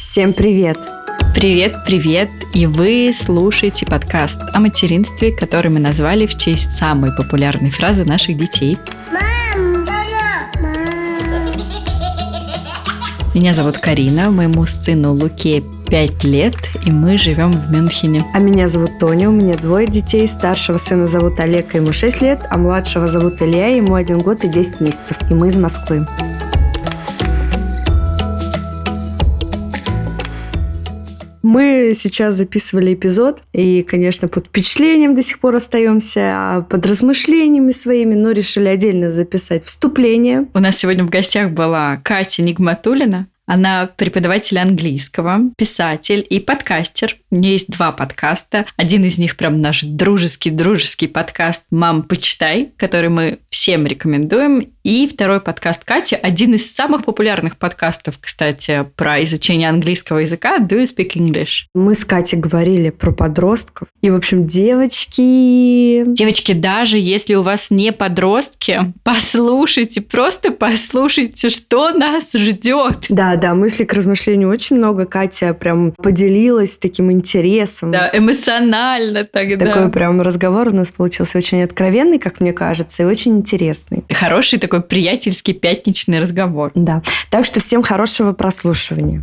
Всем привет! Привет, привет! И вы слушаете подкаст о материнстве, который мы назвали в честь самой популярной фразы наших детей. Мам, мама, Меня зовут Карина, моему сыну Луке 5 лет, и мы живем в Мюнхене. А меня зовут Тоня, у меня двое детей. Старшего сына зовут Олег, ему 6 лет, а младшего зовут Илья, ему 1 год и 10 месяцев. И мы из Москвы. Мы сейчас записывали эпизод, и, конечно, под впечатлением до сих пор остаемся, а под размышлениями своими, но решили отдельно записать вступление. У нас сегодня в гостях была Катя Нигматулина. Она преподаватель английского, писатель и подкастер. У нее есть два подкаста. Один из них прям наш дружеский-дружеский подкаст «Мам, почитай», который мы всем рекомендуем. И второй подкаст Кати, один из самых популярных подкастов, кстати, про изучение английского языка «Do you speak English?». Мы с Катей говорили про подростков. И, в общем, девочки... Девочки, даже если у вас не подростки, послушайте, просто послушайте, что нас ждет. Да, да, мысли к размышлению очень много. Катя прям поделилась таким интересом. Да, эмоционально тогда. Такой прям разговор у нас получился очень откровенный, как мне кажется, и очень интересный. Хороший такой приятельский пятничный разговор. Да. Так что всем хорошего прослушивания.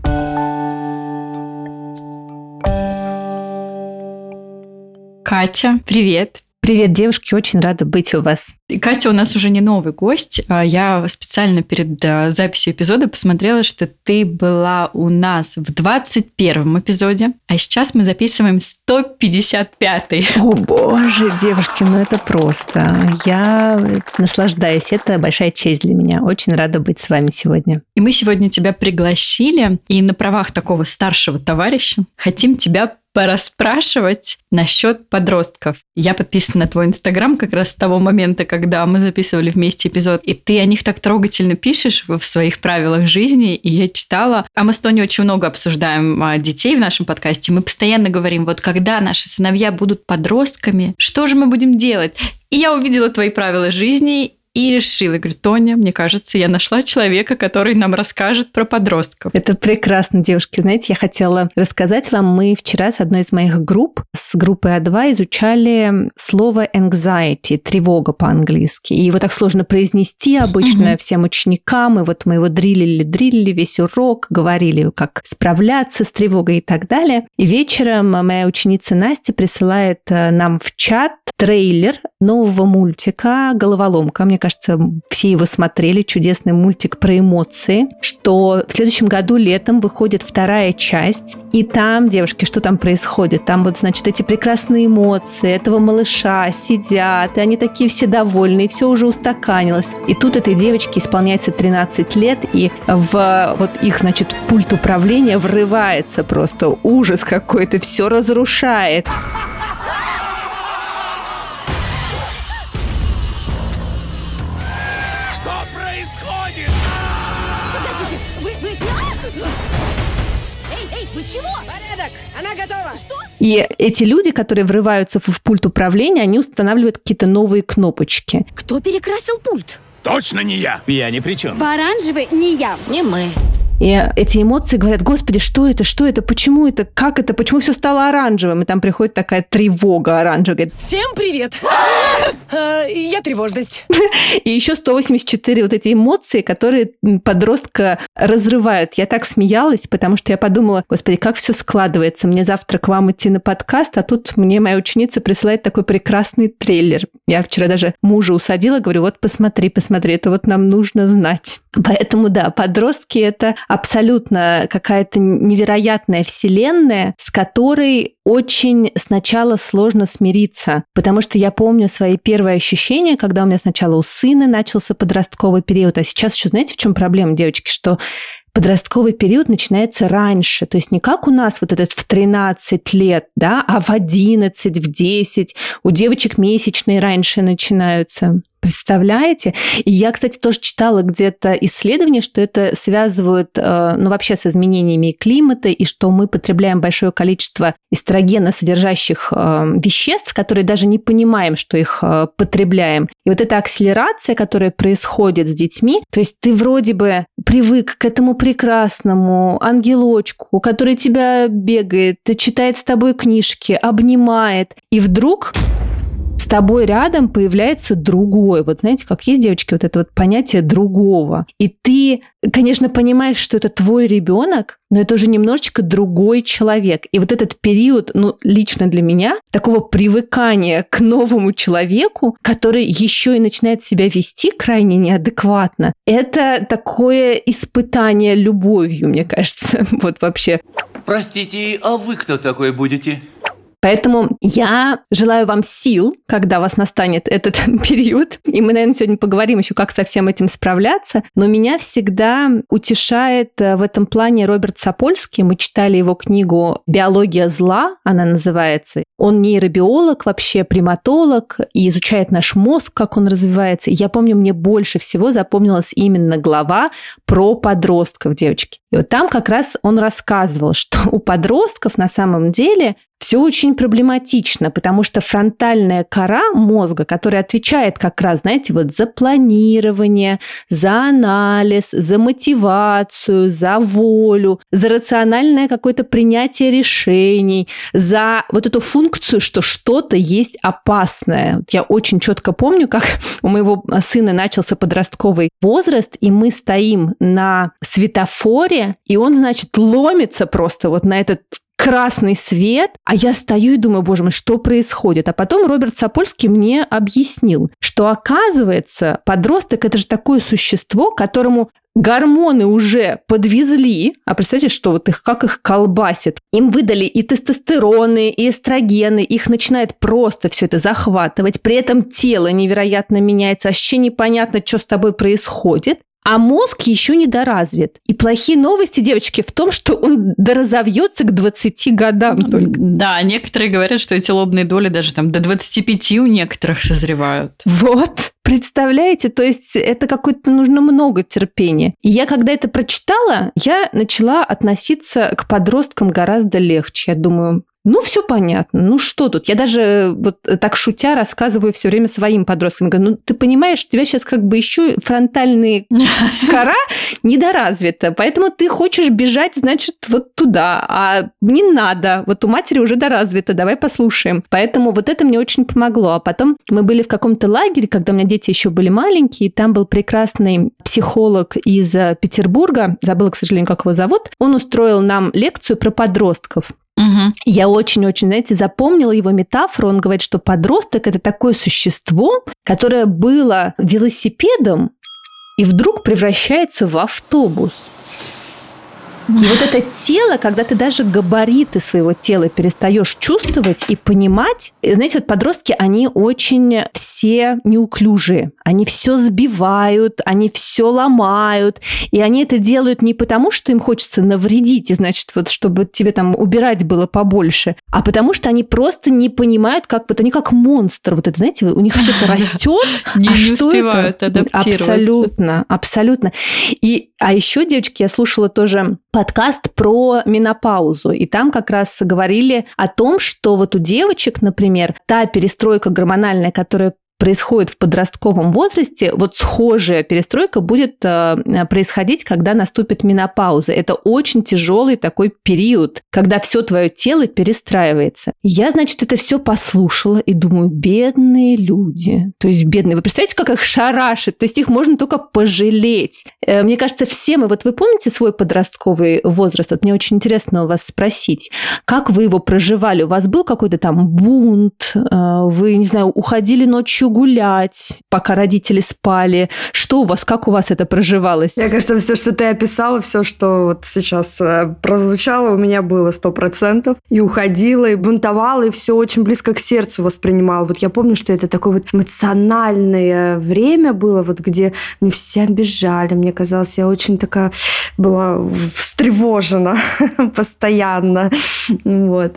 Катя, привет. Привет, девушки, очень рада быть у вас. И Катя у нас уже не новый гость. А Я специально перед записью эпизода посмотрела, что ты была у нас в 21 эпизоде, а сейчас мы записываем 155-й. О боже, девушки, ну это просто. Я наслаждаюсь, это большая честь для меня. Очень рада быть с вами сегодня. И мы сегодня тебя пригласили, и на правах такого старшего товарища хотим тебя порасспрашивать насчет подростков. Я подписана на твой инстаграм как раз с того момента, когда мы записывали вместе эпизод, и ты о них так трогательно пишешь в своих правилах жизни, и я читала. А мы с Тони очень много обсуждаем а, детей в нашем подкасте. Мы постоянно говорим, вот когда наши сыновья будут подростками, что же мы будем делать? И я увидела твои правила жизни, и решила, говорю, Тоня, мне кажется, я нашла человека, который нам расскажет про подростков. Это прекрасно, девушки. Знаете, я хотела рассказать вам, мы вчера с одной из моих групп, с группой А2, изучали слово anxiety, тревога по-английски. И его так сложно произнести обычно mm-hmm. всем ученикам, и вот мы его дрилили, дрилили весь урок, говорили, как справляться с тревогой и так далее. И вечером моя ученица Настя присылает э, нам в чат трейлер нового мультика «Головоломка». Мне кажется, все его смотрели. Чудесный мультик про эмоции. Что в следующем году летом выходит вторая часть. И там, девушки, что там происходит? Там вот, значит, эти прекрасные эмоции этого малыша сидят, и они такие все довольны, и все уже устаканилось. И тут этой девочке исполняется 13 лет, и в вот их, значит, пульт управления врывается просто ужас какой-то, все разрушает. И эти люди, которые врываются в пульт управления, они устанавливают какие-то новые кнопочки. Кто перекрасил пульт? Точно не я. Я ни при чем. В оранжевый не я. Не мы. И эти эмоции говорят, господи, что это, что это, почему это, как это, почему все стало оранжевым? И там приходит такая тревога оранжевая. Всем привет! А, я тревожность. И еще 184 вот эти эмоции, которые подростка разрывают. Я так смеялась, потому что я подумала, господи, как все складывается. Мне завтра к вам идти на подкаст, а тут мне моя ученица присылает такой прекрасный трейлер. Я вчера даже мужа усадила, говорю, вот посмотри, посмотри, это вот нам нужно знать. Поэтому да, подростки это абсолютно какая-то невероятная вселенная, с которой очень сначала сложно смириться, потому что я помню свои первые ощущения, когда у меня сначала у сына начался подростковый период, а сейчас еще знаете, в чем проблема, девочки, что подростковый период начинается раньше. То есть не как у нас вот этот в 13 лет, да, а в 11, в 10. У девочек месячные раньше начинаются. Представляете? И я, кстати, тоже читала где-то исследование, что это связывают, э, ну, вообще с изменениями климата, и что мы потребляем большое количество эстрогена содержащих э, веществ, которые даже не понимаем, что их э, потребляем. И вот эта акселерация, которая происходит с детьми, то есть ты вроде бы привык к этому прекрасному ангелочку, который тебя бегает, читает с тобой книжки, обнимает, и вдруг с тобой рядом появляется другой. Вот знаете, как есть, девочки, вот это вот понятие другого. И ты, конечно, понимаешь, что это твой ребенок, но это уже немножечко другой человек. И вот этот период, ну, лично для меня, такого привыкания к новому человеку, который еще и начинает себя вести крайне неадекватно, это такое испытание любовью, мне кажется, вот вообще. Простите, а вы кто такой будете? Поэтому я желаю вам сил, когда вас настанет этот период. И мы, наверное, сегодня поговорим еще, как со всем этим справляться. Но меня всегда утешает э, в этом плане Роберт Сапольский. Мы читали его книгу «Биология зла», она называется. Он нейробиолог, вообще приматолог, и изучает наш мозг, как он развивается. И я помню, мне больше всего запомнилась именно глава про подростков, девочки. И вот там как раз он рассказывал, что у подростков на самом деле все очень проблематично, потому что фронтальная кора мозга, которая отвечает как раз, знаете, вот за планирование, за анализ, за мотивацию, за волю, за рациональное какое-то принятие решений, за вот эту функцию, что что-то есть опасное. Я очень четко помню, как у моего сына начался подростковый возраст, и мы стоим на светофоре, и он, значит, ломится просто вот на этот красный свет, а я стою и думаю, боже мой, что происходит? А потом Роберт Сапольский мне объяснил, что оказывается подросток это же такое существо, которому гормоны уже подвезли, а представьте, что вот их, как их колбасит. Им выдали и тестостероны, и эстрогены, их начинает просто все это захватывать, при этом тело невероятно меняется, вообще непонятно, что с тобой происходит а мозг еще не доразвит. И плохие новости, девочки, в том, что он доразовьется к 20 годам только. Да, некоторые говорят, что эти лобные доли даже там до 25 у некоторых созревают. Вот. Представляете, то есть это какое-то нужно много терпения. И я, когда это прочитала, я начала относиться к подросткам гораздо легче. Я думаю, ну, все понятно. Ну, что тут? Я даже э, вот так шутя рассказываю все время своим подросткам. Говорю, ну, ты понимаешь, у тебя сейчас как бы еще фронтальная кора недоразвита, поэтому ты хочешь бежать, значит, вот туда, а не надо. Вот у матери уже доразвита, давай послушаем. Поэтому вот это мне очень помогло. А потом мы были в каком-то лагере, когда у меня дети еще были маленькие, и там был прекрасный психолог из э, Петербурга, забыла, к сожалению, как его зовут, он устроил нам лекцию про подростков. Угу. Я очень-очень, знаете, запомнила его метафору. Он говорит, что подросток – это такое существо, которое было велосипедом и вдруг превращается в автобус. И вот это тело, когда ты даже габариты своего тела перестаешь чувствовать и понимать, знаете, вот подростки, они очень все неуклюжие, они все сбивают, они все ломают, и они это делают не потому, что им хочется навредить, и значит, вот чтобы тебе там убирать было побольше, а потому что они просто не понимают, как вот они как монстр, вот это, знаете, у них что-то растет, а что успевают это? Абсолютно, абсолютно. И, а еще, девочки, я слушала тоже подкаст про менопаузу. И там как раз говорили о том, что вот у девочек, например, та перестройка гормональная, которая происходит в подростковом возрасте, вот схожая перестройка будет э, происходить, когда наступит менопауза. Это очень тяжелый такой период, когда все твое тело перестраивается. Я, значит, это все послушала и думаю, бедные люди. То есть бедные. Вы представляете, как их шарашит? То есть их можно только пожалеть. Э, мне кажется, все мы... Вот вы помните свой подростковый возраст? Вот мне очень интересно у вас спросить, как вы его проживали? У вас был какой-то там бунт? Э, вы, не знаю, уходили ночью ночью гулять, пока родители спали? Что у вас, как у вас это проживалось? Мне кажется, все, что ты описала, все, что вот сейчас э, прозвучало, у меня было сто процентов. И уходила, и бунтовала, и все очень близко к сердцу воспринимала. Вот я помню, что это такое вот эмоциональное время было, вот где мне все обижали. Мне казалось, я очень такая была встревожена постоянно. Вот.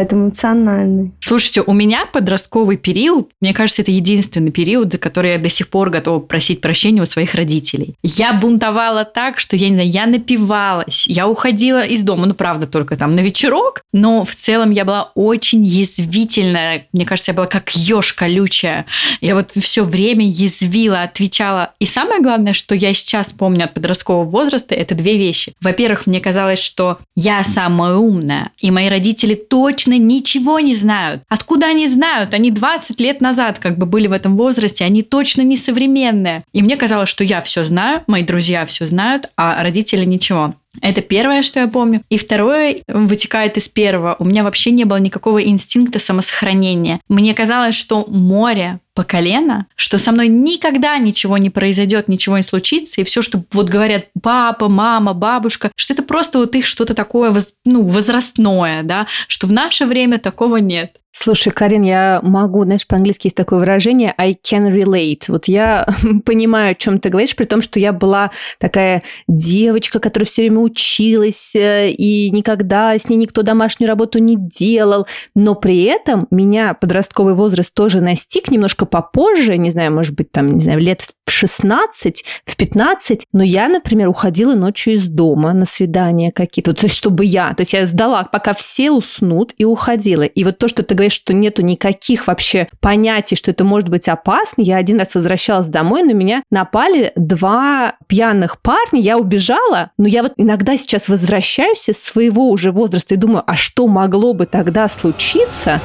Поэтому эмоциональный. Слушайте, у меня подростковый период, мне кажется, это единственный период, за который я до сих пор готова просить прощения у своих родителей. Я бунтовала так, что, я не знаю, я напивалась, я уходила из дома, ну, правда, только там на вечерок, но в целом я была очень язвительная. Мне кажется, я была как еж колючая. Я вот все время язвила, отвечала. И самое главное, что я сейчас помню от подросткового возраста, это две вещи. Во-первых, мне казалось, что я самая умная, и мои родители точно ничего не знают. Откуда они знают? Они 20 лет назад как бы были в этом возрасте, они точно не современные. И мне казалось, что я все знаю, мои друзья все знают, а родители ничего. Это первое, что я помню. И второе вытекает из первого. У меня вообще не было никакого инстинкта самосохранения. Мне казалось, что море по колено, что со мной никогда ничего не произойдет, ничего не случится, и все, что вот говорят папа, мама, бабушка, что это просто вот их что-то такое, ну, возрастное, да, что в наше время такого нет. Слушай, Карин, я могу, знаешь, по-английски есть такое выражение I can relate. Вот я понимаю, о чем ты говоришь, при том, что я была такая девочка, которая все время училась, э, и никогда с ней никто домашнюю работу не делал. Но при этом меня подростковый возраст тоже настиг немножко попозже, не знаю, может быть, там, не знаю, лет в 16, в 15, но я, например, уходила ночью из дома на свидания какие-то, то есть чтобы я, то есть я сдала, пока все уснут, и уходила. И вот то, что ты говоришь, что нету никаких вообще понятий, что это может быть опасно, я один раз возвращалась домой, на меня напали два пьяных парня, я убежала, но я вот иногда сейчас возвращаюсь из своего уже возраста и думаю, а что могло бы тогда случиться?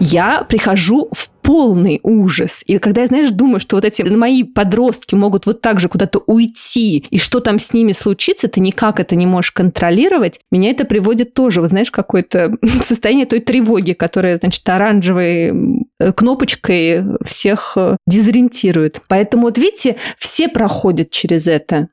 я прихожу в полный ужас. И когда я, знаешь, думаю, что вот эти мои подростки могут вот так же куда-то уйти, и что там с ними случится, ты никак это не можешь контролировать, меня это приводит тоже, вот знаешь, какое-то состояние той тревоги, которая, значит, оранжевой э, кнопочкой всех э, дезориентирует. Поэтому вот видите, все проходят через это.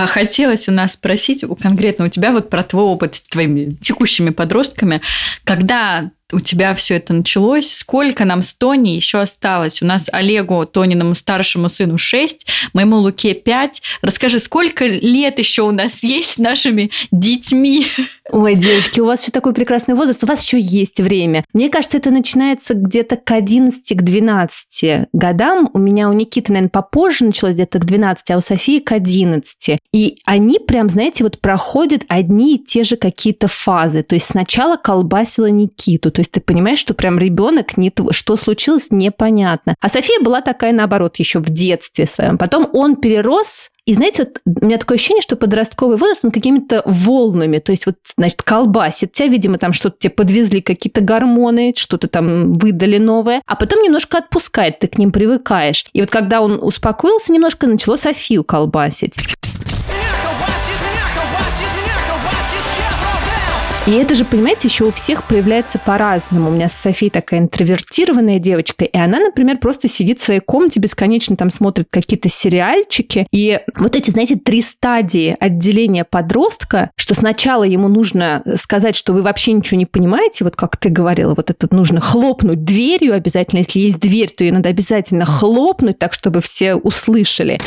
А хотелось у нас спросить конкретно у тебя вот про твой опыт с твоими текущими подростками, когда у тебя все это началось, сколько нам с Тони еще осталось? У нас Олегу, Тониному старшему сыну 6, моему Луке 5. Расскажи, сколько лет еще у нас есть с нашими детьми? Ой, девочки, у вас еще такой прекрасный возраст, у вас еще есть время. Мне кажется, это начинается где-то к 11, к 12 годам. У меня у Никиты, наверное, попозже началось где-то к 12, а у Софии к 11. И они прям, знаете, вот проходят одни и те же какие-то фазы. То есть сначала колбасила Никиту, то есть ты понимаешь, что прям ребенок не тв... что случилось, непонятно. А София была такая, наоборот, еще в детстве своем. Потом он перерос и знаете, вот у меня такое ощущение, что подростковый возраст, он какими-то волнами, то есть вот, значит, колбасит тебя, видимо, там что-то тебе подвезли, какие-то гормоны, что-то там выдали новое, а потом немножко отпускает, ты к ним привыкаешь. И вот когда он успокоился немножко, начало Софию колбасить. И это же, понимаете, еще у всех проявляется по-разному. У меня с Софией такая интровертированная девочка, и она, например, просто сидит в своей комнате, бесконечно там смотрит какие-то сериальчики. И вот эти, знаете, три стадии отделения подростка, что сначала ему нужно сказать, что вы вообще ничего не понимаете, вот как ты говорила, вот это нужно хлопнуть дверью обязательно, если есть дверь, то ее надо обязательно хлопнуть так, чтобы все услышали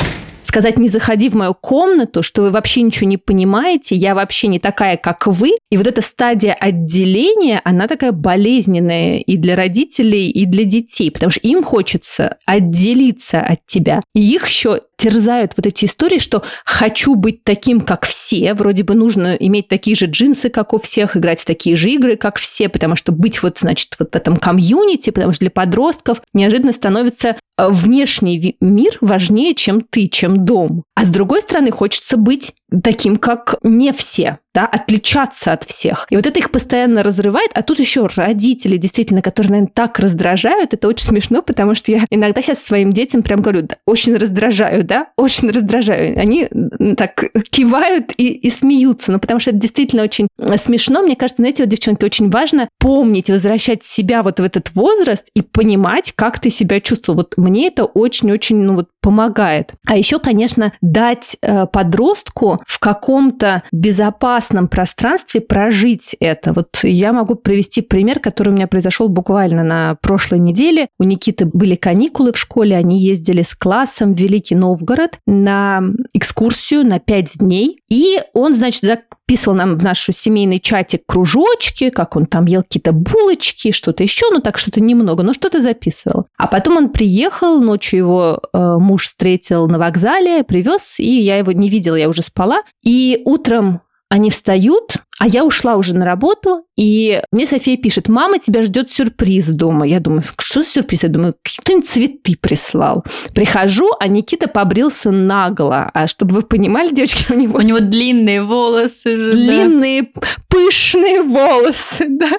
сказать, не заходи в мою комнату, что вы вообще ничего не понимаете, я вообще не такая, как вы. И вот эта стадия отделения, она такая болезненная и для родителей, и для детей, потому что им хочется отделиться от тебя. И их еще терзают вот эти истории, что хочу быть таким, как все, вроде бы нужно иметь такие же джинсы, как у всех, играть в такие же игры, как все, потому что быть вот, значит, вот в этом комьюнити, потому что для подростков неожиданно становится э, внешний мир важнее, чем ты, чем дом. А с другой стороны, хочется быть таким, как не все да, отличаться от всех. И вот это их постоянно разрывает, а тут еще родители, действительно, которые, наверное, так раздражают, это очень смешно, потому что я иногда сейчас своим детям прям говорю, да, очень раздражаю, да, очень раздражаю. Они так кивают и, и смеются, ну, потому что это действительно очень смешно. Мне кажется, знаете, вот, девчонки, очень важно помнить, возвращать себя вот в этот возраст и понимать, как ты себя чувствовал. Вот мне это очень-очень, ну, вот помогает. А еще, конечно, дать э, подростку в каком-то безопасном пространстве прожить это. Вот я могу привести пример, который у меня произошел буквально на прошлой неделе. У Никиты были каникулы в школе, они ездили с классом в Великий Новгород на экскурсию на пять дней. И он, значит, записывал нам в наш семейный чатик кружочки, как он там ел какие-то булочки, что-то еще, ну так что-то немного, но что-то записывал. А потом он приехал, ночью его э, муж встретил на вокзале, привез, и я его не видела, я уже спала. И утром они встают, а я ушла уже на работу, и мне София пишет, мама, тебя ждет сюрприз дома. Я думаю, что за сюрприз? Я думаю, кто-нибудь цветы прислал. Прихожу, а Никита побрился наголо. А чтобы вы понимали, девочки, у него... У него длинные волосы. Длинные, да. пышные волосы, да.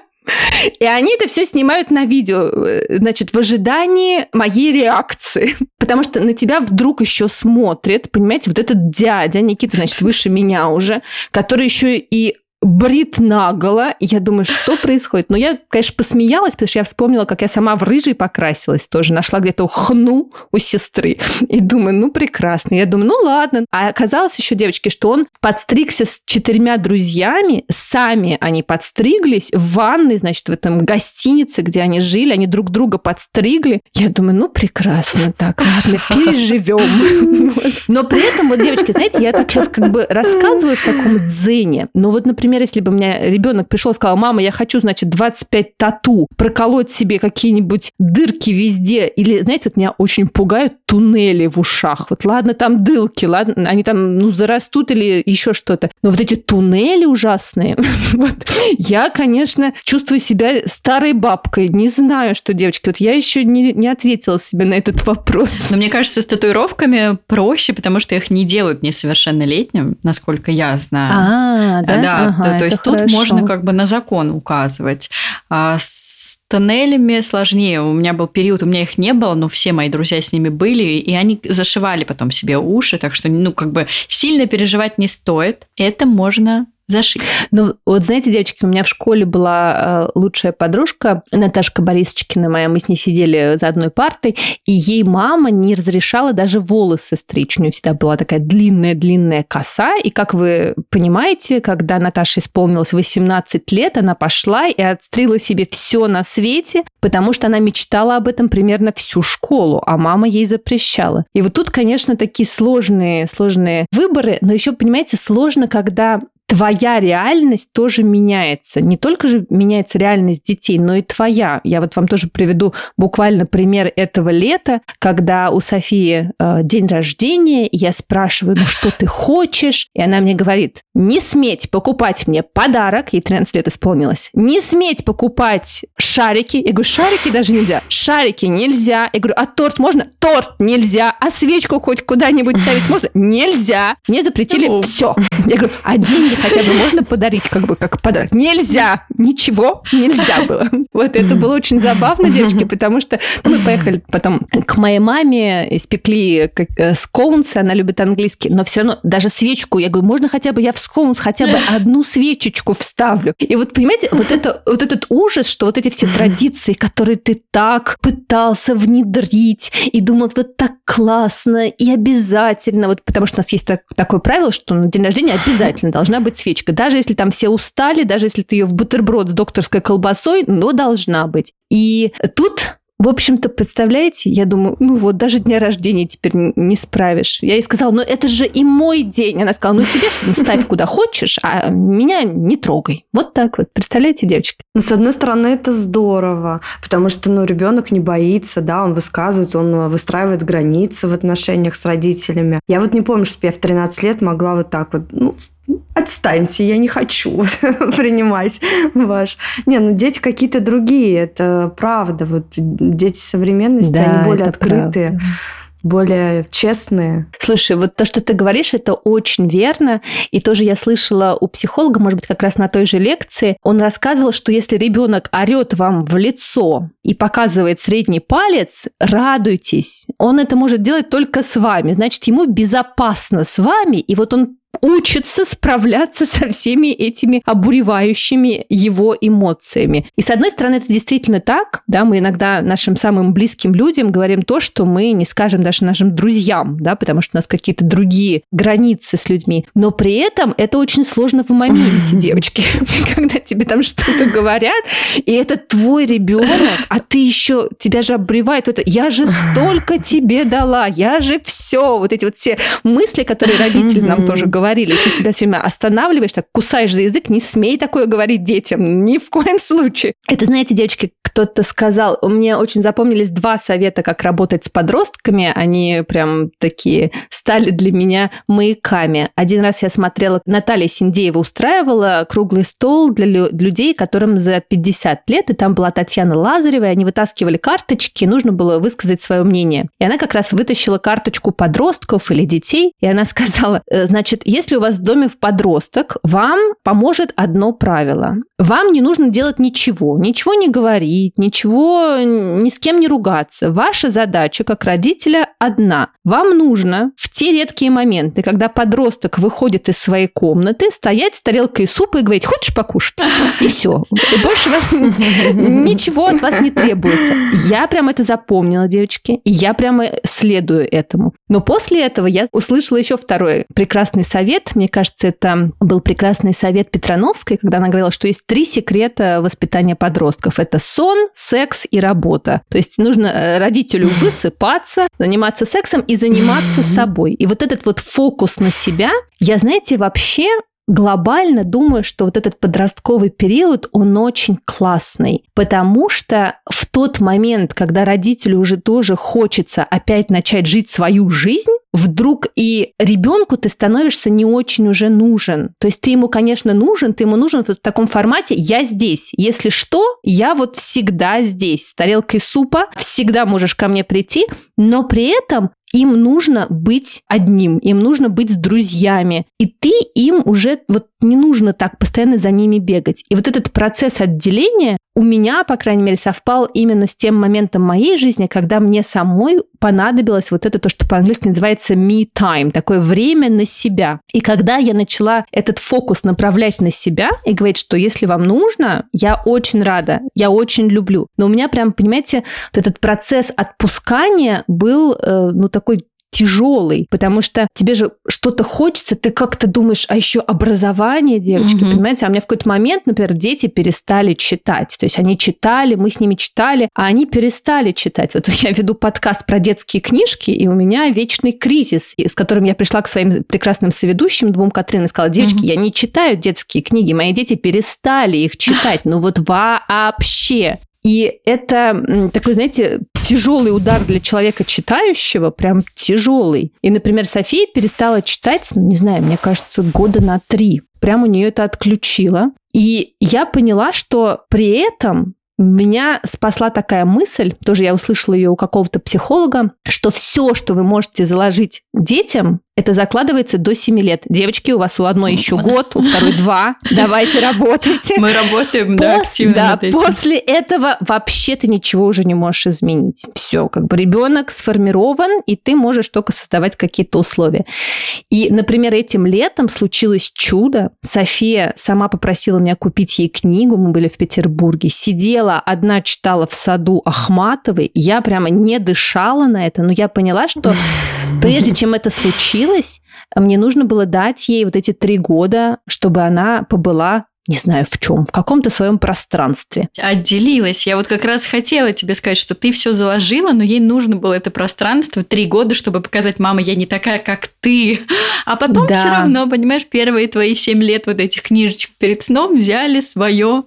И они это все снимают на видео, э, значит, в ожидании моей реакции. Потому что на тебя вдруг еще смотрит, понимаете, вот этот дядя, Никита, значит, выше меня уже, который еще и брит наголо. Я думаю, что происходит? Но я, конечно, посмеялась, потому что я вспомнила, как я сама в рыжий покрасилась тоже. Нашла где-то хну у сестры. И думаю, ну, прекрасно. Я думаю, ну, ладно. А оказалось еще, девочки, что он подстригся с четырьмя друзьями. Сами они подстриглись в ванной, значит, в этом гостинице, где они жили. Они друг друга подстригли. Я думаю, ну, прекрасно. Так, ладно, переживем. Но при этом, вот, девочки, знаете, я так сейчас как бы рассказываю в таком дзене. Но вот, например, например, если бы у меня ребенок пришел и сказал, мама, я хочу, значит, 25 тату, проколоть себе какие-нибудь дырки везде, или, знаете, вот меня очень пугают туннели в ушах. Вот ладно, там дылки, ладно, они там, ну, зарастут или еще что-то. Но вот эти туннели ужасные, вот, я, конечно, чувствую себя старой бабкой. Не знаю, что, девочки, вот я еще не, не ответила себе на этот вопрос. Но мне кажется, с татуировками проще, потому что их не делают несовершеннолетним, насколько я знаю. А, да? Да, ага, то, то есть хорошо. тут можно как бы на закон указывать. А с тоннелями сложнее. У меня был период, у меня их не было, но все мои друзья с ними были, и они зашивали потом себе уши, так что, ну, как бы сильно переживать не стоит. Это можно зашить. Ну, вот знаете, девочки, у меня в школе была э, лучшая подружка, Наташка Борисочкина моя, мы с ней сидели за одной партой, и ей мама не разрешала даже волосы стричь. У нее всегда была такая длинная-длинная коса, и, как вы понимаете, когда Наташе исполнилось 18 лет, она пошла и отстригла себе все на свете, потому что она мечтала об этом примерно всю школу, а мама ей запрещала. И вот тут, конечно, такие сложные, сложные выборы, но еще, понимаете, сложно, когда твоя реальность тоже меняется. Не только же меняется реальность детей, но и твоя. Я вот вам тоже приведу буквально пример этого лета, когда у Софии э, день рождения, я спрашиваю, ну что ты хочешь? И она мне говорит, не сметь покупать мне подарок, ей 13 лет исполнилось, не сметь покупать шарики. Я говорю, шарики даже нельзя. Шарики нельзя. Я говорю, а торт можно? Торт нельзя. А свечку хоть куда-нибудь ставить можно? Нельзя. Мне запретили все. Я говорю, а деньги хотя бы можно подарить как бы как подарок? Нельзя! Ничего нельзя было. Вот это было очень забавно, девочки, потому что мы поехали потом к моей маме, испекли э, скоунсы, она любит английский, но все равно даже свечку, я говорю, можно хотя бы я в скоунс хотя бы одну свечечку вставлю. И вот, понимаете, вот, это, вот этот ужас, что вот эти все традиции, которые ты так пытался внедрить и думал, вот так классно и обязательно, вот потому что у нас есть так, такое правило, что на день рождения обязательно должна быть свечка. Даже если там все устали, даже если ты ее в бутерброд с докторской колбасой, но должна быть. И тут в общем-то, представляете, я думаю, ну вот, даже дня рождения теперь не справишь. Я ей сказала, ну это же и мой день. Она сказала, ну себе ставь куда хочешь, а меня не трогай. Вот так вот. Представляете, девочки? Ну, с одной стороны, это здорово, потому что, ну, ребенок не боится, да, он высказывает, он выстраивает границы в отношениях с родителями. Я вот не помню, чтобы я в 13 лет могла вот так вот, ну, отстаньте, я не хочу принимать ваш. Не, ну дети какие-то другие, это правда. Вот дети современности, да, они более открытые. Правда более честные. Слушай, вот то, что ты говоришь, это очень верно. И тоже я слышала у психолога, может быть, как раз на той же лекции, он рассказывал, что если ребенок орет вам в лицо и показывает средний палец, радуйтесь. Он это может делать только с вами. Значит, ему безопасно с вами. И вот он учится справляться со всеми этими обуревающими его эмоциями. И с одной стороны, это действительно так, да, мы иногда нашим самым близким людям говорим то, что мы не скажем даже нашим друзьям, да, потому что у нас какие-то другие границы с людьми. Но при этом это очень сложно в моменте, девочки, когда тебе там что-то говорят, и это твой ребенок, а ты еще, тебя же обревает это, я же столько тебе дала, я же все, вот эти вот все мысли, которые родители нам тоже говорили, ты себя все время останавливаешь, так кусаешь за язык, не смей такое говорить детям, ни в коем случае. Это, знаете, девочки, кто-то сказал, мне очень запомнились два совета, как работать с подростками, они прям такие стали для меня маяками. Один раз я смотрела, Наталья Синдеева устраивала круглый стол для людей, которым за 50 лет, и там была Татьяна Лазарева, и они вытаскивали карточки, нужно было высказать свое мнение. И она как раз вытащила карточку подростков или детей, и она сказала, «Э, значит, если у вас в доме в подросток, вам поможет одно правило. Вам не нужно делать ничего, ничего не говорить, ничего, ни с кем не ругаться. Ваша задача как родителя одна. Вам нужно в те редкие моменты, когда подросток выходит из своей комнаты, стоять с тарелкой супа и говорить, хочешь покушать? И все. И больше вас ничего от вас не требуется. Я прям это запомнила, девочки, и я прямо следую этому. Но после этого я услышала еще второй прекрасный совет. Мне кажется, это был прекрасный совет Петрановской, когда она говорила, что есть три секрета воспитания подростков. Это сон, секс и работа. То есть нужно э, родителю высыпаться, заниматься сексом и заниматься собой. И вот этот вот фокус на себя, я, знаете, вообще глобально думаю, что вот этот подростковый период, он очень классный, потому что в тот момент, когда родителю уже тоже хочется опять начать жить свою жизнь, вдруг и ребенку ты становишься не очень уже нужен. То есть ты ему, конечно, нужен, ты ему нужен в таком формате «я здесь». Если что, я вот всегда здесь. С тарелкой супа всегда можешь ко мне прийти, но при этом им нужно быть одним, им нужно быть с друзьями. И ты им уже вот не нужно так постоянно за ними бегать. И вот этот процесс отделения у меня, по крайней мере, совпал именно с тем моментом моей жизни, когда мне самой понадобилось вот это то, что по-английски называется me time, такое время на себя. И когда я начала этот фокус направлять на себя и говорить, что если вам нужно, я очень рада, я очень люблю. Но у меня прям, понимаете, вот этот процесс отпускания был, э, ну, такой тяжелый, потому что тебе же что-то хочется, ты как-то думаешь, а еще образование, девочки, угу. понимаете? А у меня в какой-то момент, например, дети перестали читать. То есть они читали, мы с ними читали, а они перестали читать. Вот я веду подкаст про детские книжки, и у меня вечный кризис, с которым я пришла к своим прекрасным соведущим, двум Катрин, и сказала, девочки, угу. я не читаю детские книги, мои дети перестали их читать, ну вот вообще. И это такой, знаете, тяжелый удар для человека читающего, прям тяжелый. И, например, София перестала читать, ну, не знаю, мне кажется, года на три. Прям у нее это отключило. И я поняла, что при этом меня спасла такая мысль, тоже я услышала ее у какого-то психолога, что все, что вы можете заложить детям, это закладывается до 7 лет. Девочки, у вас у одной еще год, у второй два. Давайте работайте. Мы работаем, да, активно Да, после этого вообще ты ничего уже не можешь изменить. Все, как бы ребенок сформирован, и ты можешь только создавать какие-то условия. И, например, этим летом случилось чудо. София сама попросила меня купить ей книгу. Мы были в Петербурге. Сидела, одна читала в саду Ахматовой. Я прямо не дышала на это, но я поняла, что прежде чем это случилось, случилось, мне нужно было дать ей вот эти три года, чтобы она побыла не знаю в чем, в каком-то своем пространстве. Отделилась. Я вот как раз хотела тебе сказать, что ты все заложила, но ей нужно было это пространство три года, чтобы показать, мама, я не такая, как ты. А потом да. все равно, понимаешь, первые твои семь лет вот этих книжечек перед сном взяли свое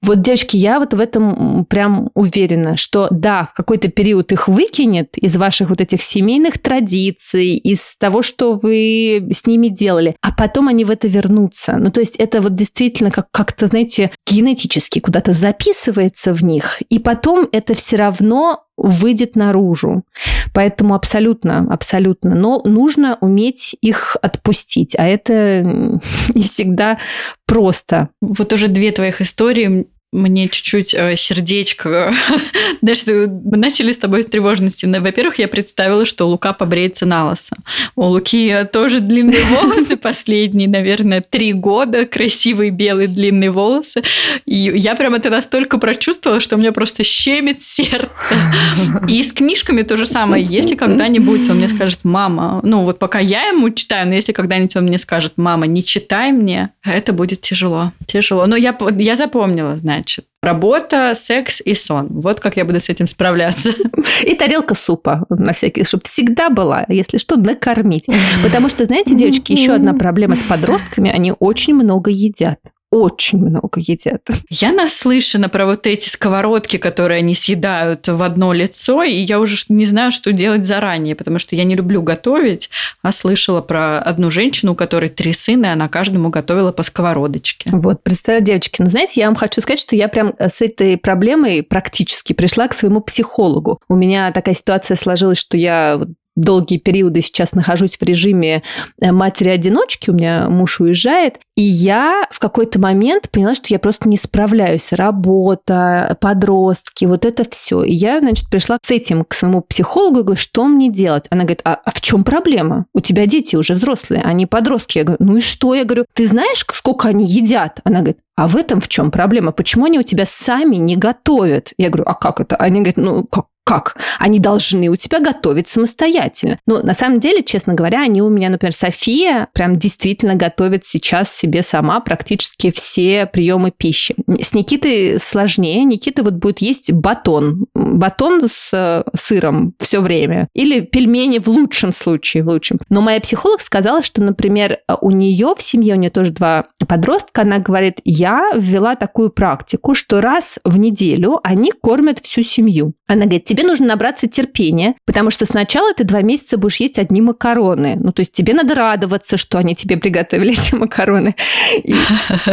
вот, девочки, я вот в этом прям уверена, что да, в какой-то период их выкинет из ваших вот этих семейных традиций, из того, что вы с ними делали, а потом они в это вернутся. Ну, то есть это вот действительно как- как-то, знаете, генетически куда-то записывается в них, и потом это все равно выйдет наружу. Поэтому абсолютно, абсолютно. Но нужно уметь их отпустить, а это не всегда просто. Вот уже две твоих истории мне чуть-чуть э, сердечко. Знаешь, мы начали с тобой с тревожности. Во-первых, я представила, что Лука побреется на лосо. У Луки тоже длинные волосы последние, наверное, три года. Красивые белые длинные волосы. И я прям это настолько прочувствовала, что у меня просто щемит сердце. И с книжками то же самое. Если когда-нибудь он мне скажет, мама, ну вот пока я ему читаю, но если когда-нибудь он мне скажет, мама, не читай мне, это будет тяжело. Тяжело. Но я, я запомнила, значит. Работа, секс и сон. Вот как я буду с этим справляться. И тарелка супа на всякий, чтобы всегда была, если что, накормить. Потому что, знаете, девочки, еще одна проблема с подростками, они очень много едят очень много едят. Я наслышана про вот эти сковородки, которые они съедают в одно лицо, и я уже не знаю, что делать заранее, потому что я не люблю готовить, а слышала про одну женщину, у которой три сына, и она каждому готовила по сковородочке. Вот, представляю, девочки, ну, знаете, я вам хочу сказать, что я прям с этой проблемой практически пришла к своему психологу. У меня такая ситуация сложилась, что я долгие периоды сейчас нахожусь в режиме э, матери-одиночки, у меня муж уезжает, и я в какой-то момент поняла, что я просто не справляюсь. Работа, подростки, вот это все. И я, значит, пришла с этим к своему психологу и говорю, что мне делать? Она говорит, а, а в чем проблема? У тебя дети уже взрослые, они подростки. Я говорю, ну и что? Я говорю, ты знаешь, сколько они едят? Она говорит, а в этом в чем проблема? Почему они у тебя сами не готовят? Я говорю, а как это? Они говорят, ну как, как? Они должны у тебя готовить самостоятельно. Но на самом деле, честно говоря, они у меня, например, София прям действительно готовит сейчас себе сама практически все приемы пищи. С Никитой сложнее. Никита вот будет есть батон. Батон с э, сыром все время. Или пельмени в лучшем случае, в лучшем. Но моя психолог сказала, что, например, у нее в семье, у нее тоже два подростка, она говорит, я ввела такую практику, что раз в неделю они кормят всю семью. Она говорит, тебе нужно набраться терпения, потому что сначала ты два месяца будешь есть одни макароны. Ну, то есть тебе надо радоваться, что они тебе приготовили эти макароны. И,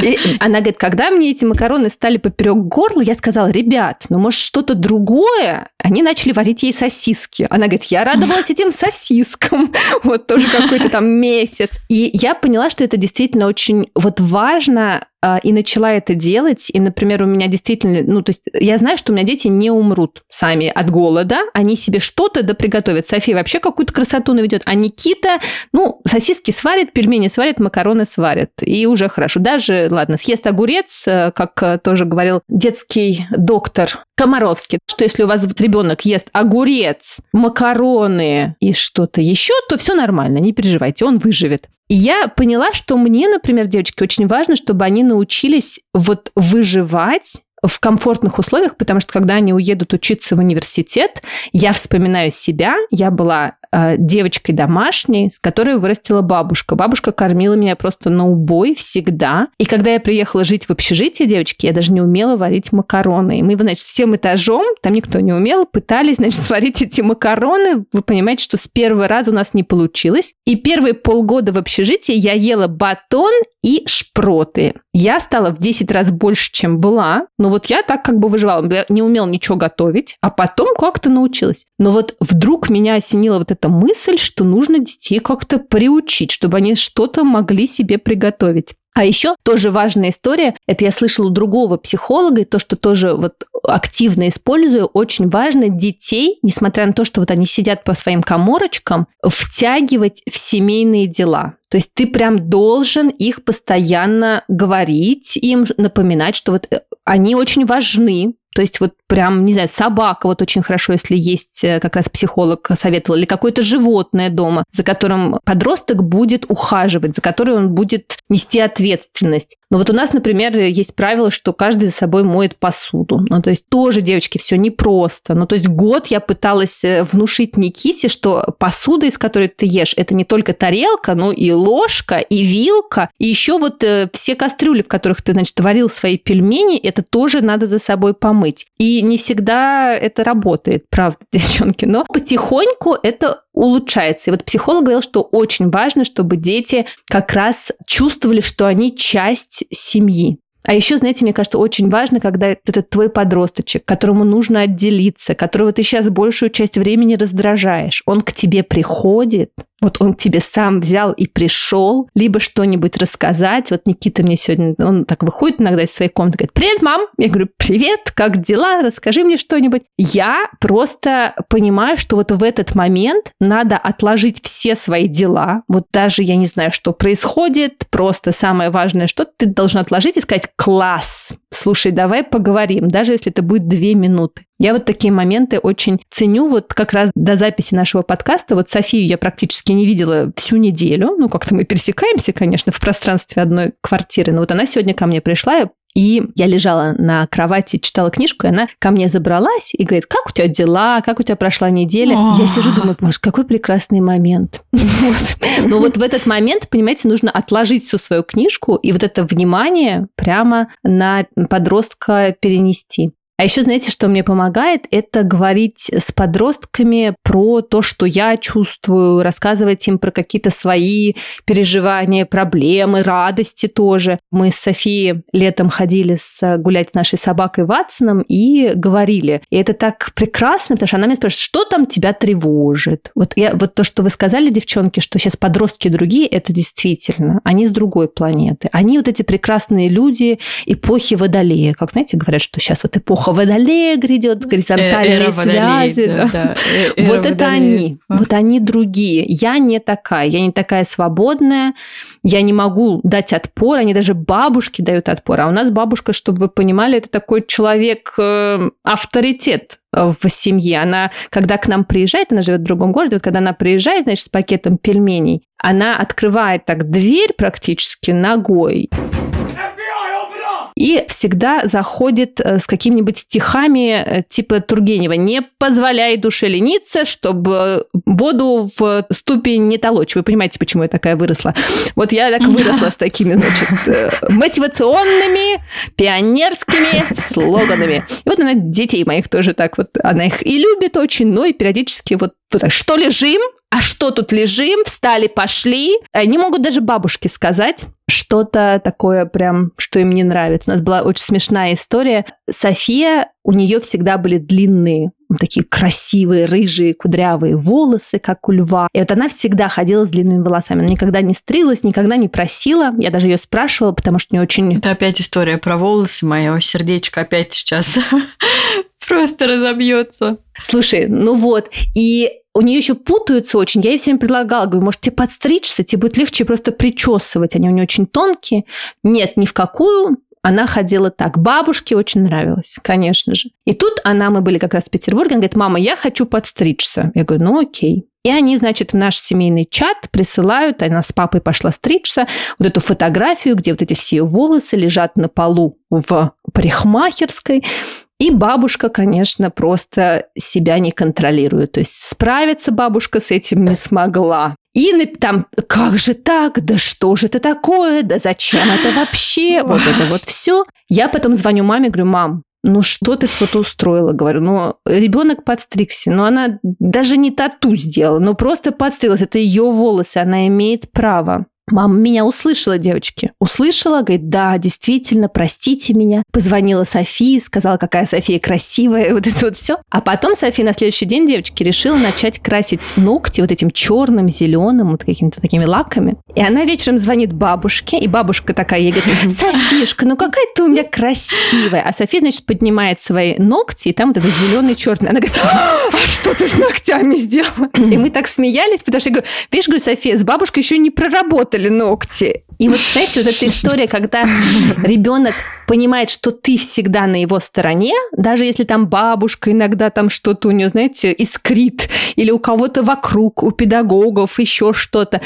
и она говорит, когда мне эти макароны стали поперек горла, я сказала, ребят, ну, может, что-то другое? Они начали варить ей сосиски. Она говорит, я радовалась этим сосискам. Вот тоже какой-то там месяц. И я поняла, что это действительно очень вот важно и начала это делать. И, например, у меня действительно, ну, то есть я знаю, что у меня дети не умрут сами от голода, они себе что-то да приготовят. София вообще какую-то красоту наведет, а Никита, ну, сосиски сварит, пельмени сварит, макароны сварит, и уже хорошо. Даже, ладно, съест огурец, э, как э, тоже говорил детский доктор Комаровский, что если у вас вот ребенок ест огурец, макароны и что-то еще, то все нормально, не переживайте, он выживет. Я поняла, что мне, например, девочки, очень важно, чтобы они научились вот выживать в комфортных условиях, потому что когда они уедут учиться в университет, я вспоминаю себя, я была э, девочкой домашней, с которой вырастила бабушка. Бабушка кормила меня просто на убой всегда. И когда я приехала жить в общежитие, девочки, я даже не умела варить макароны. И мы, значит, всем этажом, там никто не умел, пытались, значит, сварить эти макароны. Вы понимаете, что с первого раза у нас не получилось. И первые полгода в общежитии я ела батон и шпроты. Я стала в 10 раз больше, чем была. Но вот я так как бы выживала. Я не умела ничего готовить, а потом как-то научилась. Но вот вдруг меня осенила вот эта мысль, что нужно детей как-то приучить, чтобы они что-то могли себе приготовить. А еще тоже важная история, это я слышала у другого психолога, и то, что тоже вот активно использую, очень важно детей, несмотря на то, что вот они сидят по своим коморочкам, втягивать в семейные дела. То есть ты прям должен их постоянно говорить, им напоминать, что вот э, они очень важны, то есть вот прям, не знаю, собака вот очень хорошо, если есть э, как раз психолог советовал, или какое-то животное дома, за которым подросток будет ухаживать, за которое он будет нести ответственность. Но вот у нас, например, есть правило, что каждый за собой моет посуду. Ну, то есть тоже, девочки, все непросто. Ну, то есть год я пыталась э, внушить Никите, что посуда, из которой ты ешь, это не только тарелка, но и ложка, и вилка, и еще вот э, все кастрюли, в которых ты, значит, варил свои пельмени, это тоже надо за собой помыть. И не всегда это работает, правда, девчонки, но потихоньку это улучшается. И вот психолог говорил, что очень важно, чтобы дети как раз чувствовали, что они часть семьи. А еще, знаете, мне кажется, очень важно, когда этот твой подросточек, которому нужно отделиться, которого ты сейчас большую часть времени раздражаешь, он к тебе приходит, Вот он к тебе сам взял и пришел, либо что-нибудь рассказать. Вот Никита мне сегодня, он так выходит иногда из своей комнаты, говорит, привет, мам. Я говорю, привет, как дела? Расскажи мне что-нибудь. Я просто понимаю, что вот в этот момент надо отложить все свои дела. Вот даже я не знаю, что происходит, просто самое важное, что ты должен отложить и сказать, класс, слушай, давай поговорим, даже если это будет две минуты. Я вот такие моменты очень ценю. Вот как раз до записи нашего подкаста, вот Софию я практически не видела всю неделю. Ну, как-то мы пересекаемся, конечно, в пространстве одной квартиры. Но вот она сегодня ко мне пришла, и я лежала на кровати, читала книжку, и она ко мне забралась и говорит, как у тебя дела, как у тебя прошла неделя? Я сижу, думаю, боже, какой прекрасный момент. Но вот в этот момент, понимаете, нужно отложить всю свою книжку и вот это внимание прямо на подростка перенести. А еще, знаете, что мне помогает? Это говорить с подростками про то, что я чувствую, рассказывать им про какие-то свои переживания, проблемы, радости тоже. Мы с Софией летом ходили с, гулять с нашей собакой Ватсоном и говорили. И это так прекрасно, потому что она меня спрашивает, что там тебя тревожит? Вот, я, вот то, что вы сказали, девчонки, что сейчас подростки другие, это действительно. Они с другой планеты. Они вот эти прекрасные люди эпохи Водолея. Как, знаете, говорят, что сейчас вот эпоха эпоха Водолея грядет, горизонтальные эра связи. Водолей, да, да. Эра вот это они, а? вот они другие. Я не такая, я не такая свободная, я не могу дать отпор, они даже бабушки дают отпор. А у нас бабушка, чтобы вы понимали, это такой человек, э, авторитет в семье. Она, когда к нам приезжает, она живет в другом городе, вот когда она приезжает, значит, с пакетом пельменей, она открывает так дверь практически ногой и всегда заходит э, с какими-нибудь стихами э, типа Тургенева «Не позволяй душе лениться, чтобы воду в ступень не толочь». Вы понимаете, почему я такая выросла? Вот я так выросла с такими, значит, э, мотивационными, пионерскими слоганами. И вот она детей моих тоже так вот, она их и любит очень, но и периодически вот, вот так, что лежим, а что тут лежим, встали, пошли. Они могут даже бабушке сказать что-то такое прям, что им не нравится. У нас была очень смешная история. София, у нее всегда были длинные такие красивые, рыжие, кудрявые волосы, как у льва. И вот она всегда ходила с длинными волосами. Она никогда не стрилась, никогда не просила. Я даже ее спрашивала, потому что не очень... Это опять история про волосы. Мое сердечко опять сейчас просто разобьется. Слушай, ну вот, и у нее еще путаются очень. Я ей все время предлагала, говорю, может, тебе подстричься, тебе будет легче просто причесывать. Они у нее очень тонкие. Нет, ни в какую. Она ходила так. Бабушке очень нравилось, конечно же. И тут она, мы были как раз в Петербурге, она говорит, мама, я хочу подстричься. Я говорю, ну окей. И они, значит, в наш семейный чат присылают, она с папой пошла стричься, вот эту фотографию, где вот эти все волосы лежат на полу в парикмахерской. И бабушка, конечно, просто себя не контролирует. То есть справиться бабушка с этим не смогла. И там, как же так, да что же это такое, да зачем это вообще, вот это вот все. Я потом звоню маме, говорю, мам, ну что ты тут устроила? Говорю, ну ребенок подстригся, но она даже не тату сделала, ну просто подстриглась, это ее волосы, она имеет право. Мама меня услышала, девочки. Услышала, говорит, да, действительно, простите меня. Позвонила Софии, сказала, какая София красивая, вот это вот все. А потом София на следующий день, девочки, решила начать красить ногти вот этим черным, зеленым, вот какими-то такими лаками. И она вечером звонит бабушке, и бабушка такая ей говорит, Софишка, ну какая ты у меня красивая. А София, значит, поднимает свои ногти, и там вот это зеленый, черный. Она говорит, а что ты с ногтями сделала? И мы так смеялись, потому что я говорю, видишь, говорю, София, с бабушкой еще не проработала обработали ногти. И вот, знаете, вот эта история, когда ребенок понимает, что ты всегда на его стороне, даже если там бабушка иногда там что-то у нее, знаете, искрит, или у кого-то вокруг, у педагогов, еще что-то.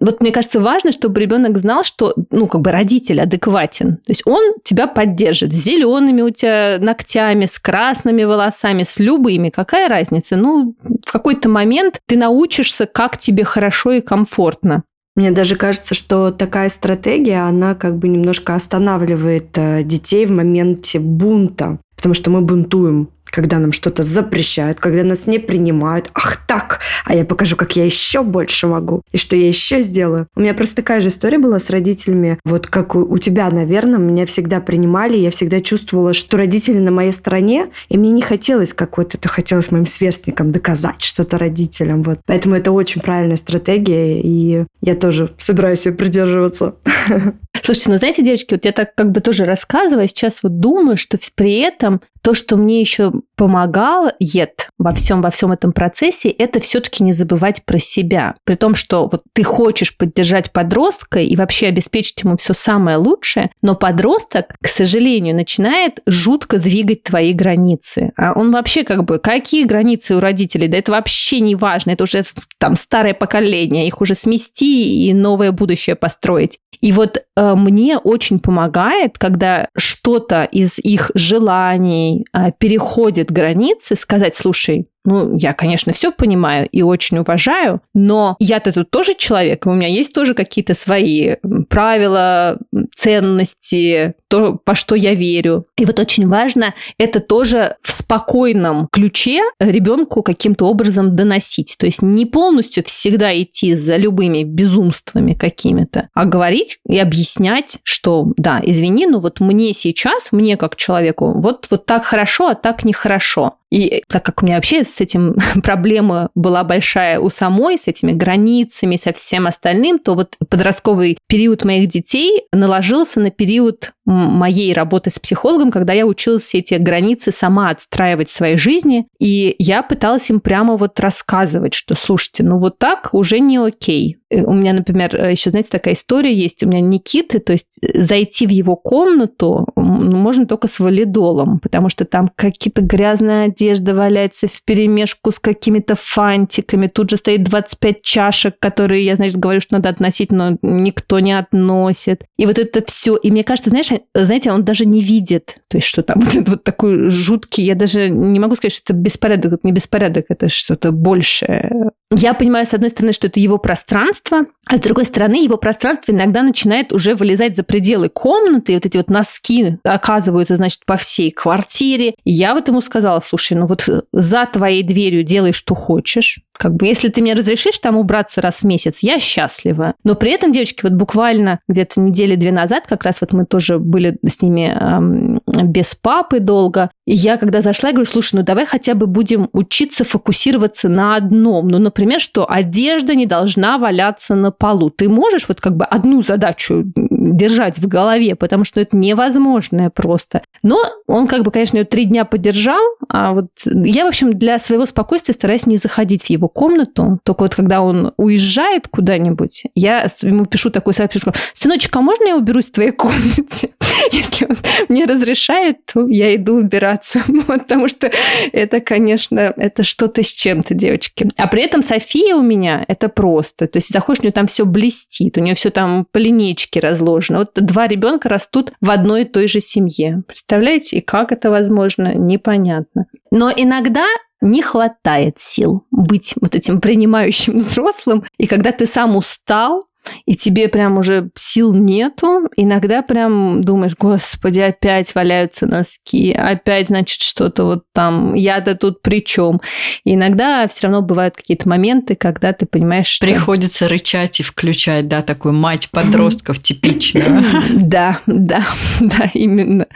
Вот мне кажется, важно, чтобы ребенок знал, что, ну, как бы родитель адекватен. То есть он тебя поддержит с зелеными у тебя ногтями, с красными волосами, с любыми. Какая разница? Ну, в какой-то момент ты научишься, как тебе хорошо и комфортно. Мне даже кажется, что такая стратегия, она как бы немножко останавливает э, детей в моменте бунта, потому что мы бунтуем когда нам что-то запрещают, когда нас не принимают. Ах так, а я покажу, как я еще больше могу, и что я еще сделаю. У меня просто такая же история была с родителями, вот как у, у тебя, наверное, меня всегда принимали, я всегда чувствовала, что родители на моей стороне, и мне не хотелось какой-то, это хотелось моим сверстникам доказать что-то родителям. Вот. Поэтому это очень правильная стратегия, и я тоже собираюсь ее придерживаться. Слушайте, ну знаете, девочки, вот я так как бы тоже рассказываю, сейчас вот думаю, что при этом то, что мне еще помогало ед во всем, во всем этом процессе, это все-таки не забывать про себя. При том, что вот ты хочешь поддержать подростка и вообще обеспечить ему все самое лучшее, но подросток, к сожалению, начинает жутко двигать твои границы. А он вообще как бы, какие границы у родителей? Да это вообще не важно, это уже там старое поколение, их уже смести и новое будущее построить. И вот э, мне очень помогает, когда что-то из их желаний э, переходит границы, сказать, слушай, ну, я, конечно, все понимаю и очень уважаю, но я-то тут тоже человек, у меня есть тоже какие-то свои правила, ценности, то, по что я верю. И вот очень важно это тоже в спокойном ключе ребенку каким-то образом доносить. То есть не полностью всегда идти за любыми безумствами какими-то, а говорить и объяснять, что да, извини, но вот мне сейчас, мне как человеку, вот, вот так хорошо, а так нехорошо. И так как у меня вообще с этим проблема была большая у самой, с этими границами, со всем остальным, то вот подростковый период моих детей наложился на период моей работы с психологом, когда я училась эти границы сама отстраивать в своей жизни, и я пыталась им прямо вот рассказывать, что, слушайте, ну вот так уже не окей. Э, у меня, например, э, еще, знаете, такая история есть. У меня Никиты, то есть э, зайти в его комнату ну, можно только с валидолом, потому что там какие-то грязная одежда валяется в перемешку с какими-то фантиками. Тут же стоит 25 чашек, которые я, значит, говорю, что надо относить, но никто не относит. И вот это все. И мне кажется, знаешь, знаете, он даже не видит, то есть что там вот, это вот такой жуткий, я даже не могу сказать, что это беспорядок, это не беспорядок, это что-то большее. Я понимаю, с одной стороны, что это его пространство, а с другой стороны, его пространство иногда начинает уже вылезать за пределы комнаты, и вот эти вот носки оказываются, значит, по всей квартире. Я вот ему сказала, слушай, ну вот за твоей дверью делай, что хочешь, как бы, если ты мне разрешишь там убраться раз в месяц, я счастлива. Но при этом, девочки, вот буквально где-то недели две назад, как раз вот мы тоже были с ними эм, без папы долго, и я когда зашла, я говорю, слушай, ну давай хотя бы будем учиться фокусироваться на одном. Ну, например, что одежда не должна валяться на полу. Ты можешь вот как бы одну задачу держать в голове, потому что это невозможное просто. Но он как бы, конечно, ее три дня поддержал, а вот я, в общем, для своего спокойствия стараюсь не заходить в его комнату, только вот когда он уезжает куда-нибудь, я ему пишу такую сообщение, сыночек, а можно я уберусь в твоей комнате? Если он мне разрешает, то я иду убираться, потому что это, конечно, это что-то с чем-то, девочки. А при этом София у меня это просто, то есть заходишь, у нее там все блестит, у нее все там по линейке разложено. Вот два ребенка растут в одной и той же семье. Представляете, и как это возможно, непонятно. Но иногда не хватает сил быть вот этим принимающим взрослым. И когда ты сам устал, и тебе прям уже сил нету, иногда прям думаешь, господи, опять валяются носки, опять, значит, что-то вот там, я-то тут при чем? И иногда все равно бывают какие-то моменты, когда ты понимаешь, что... Приходится рычать и включать, да, такую мать подростков типично. Да, да, да, именно.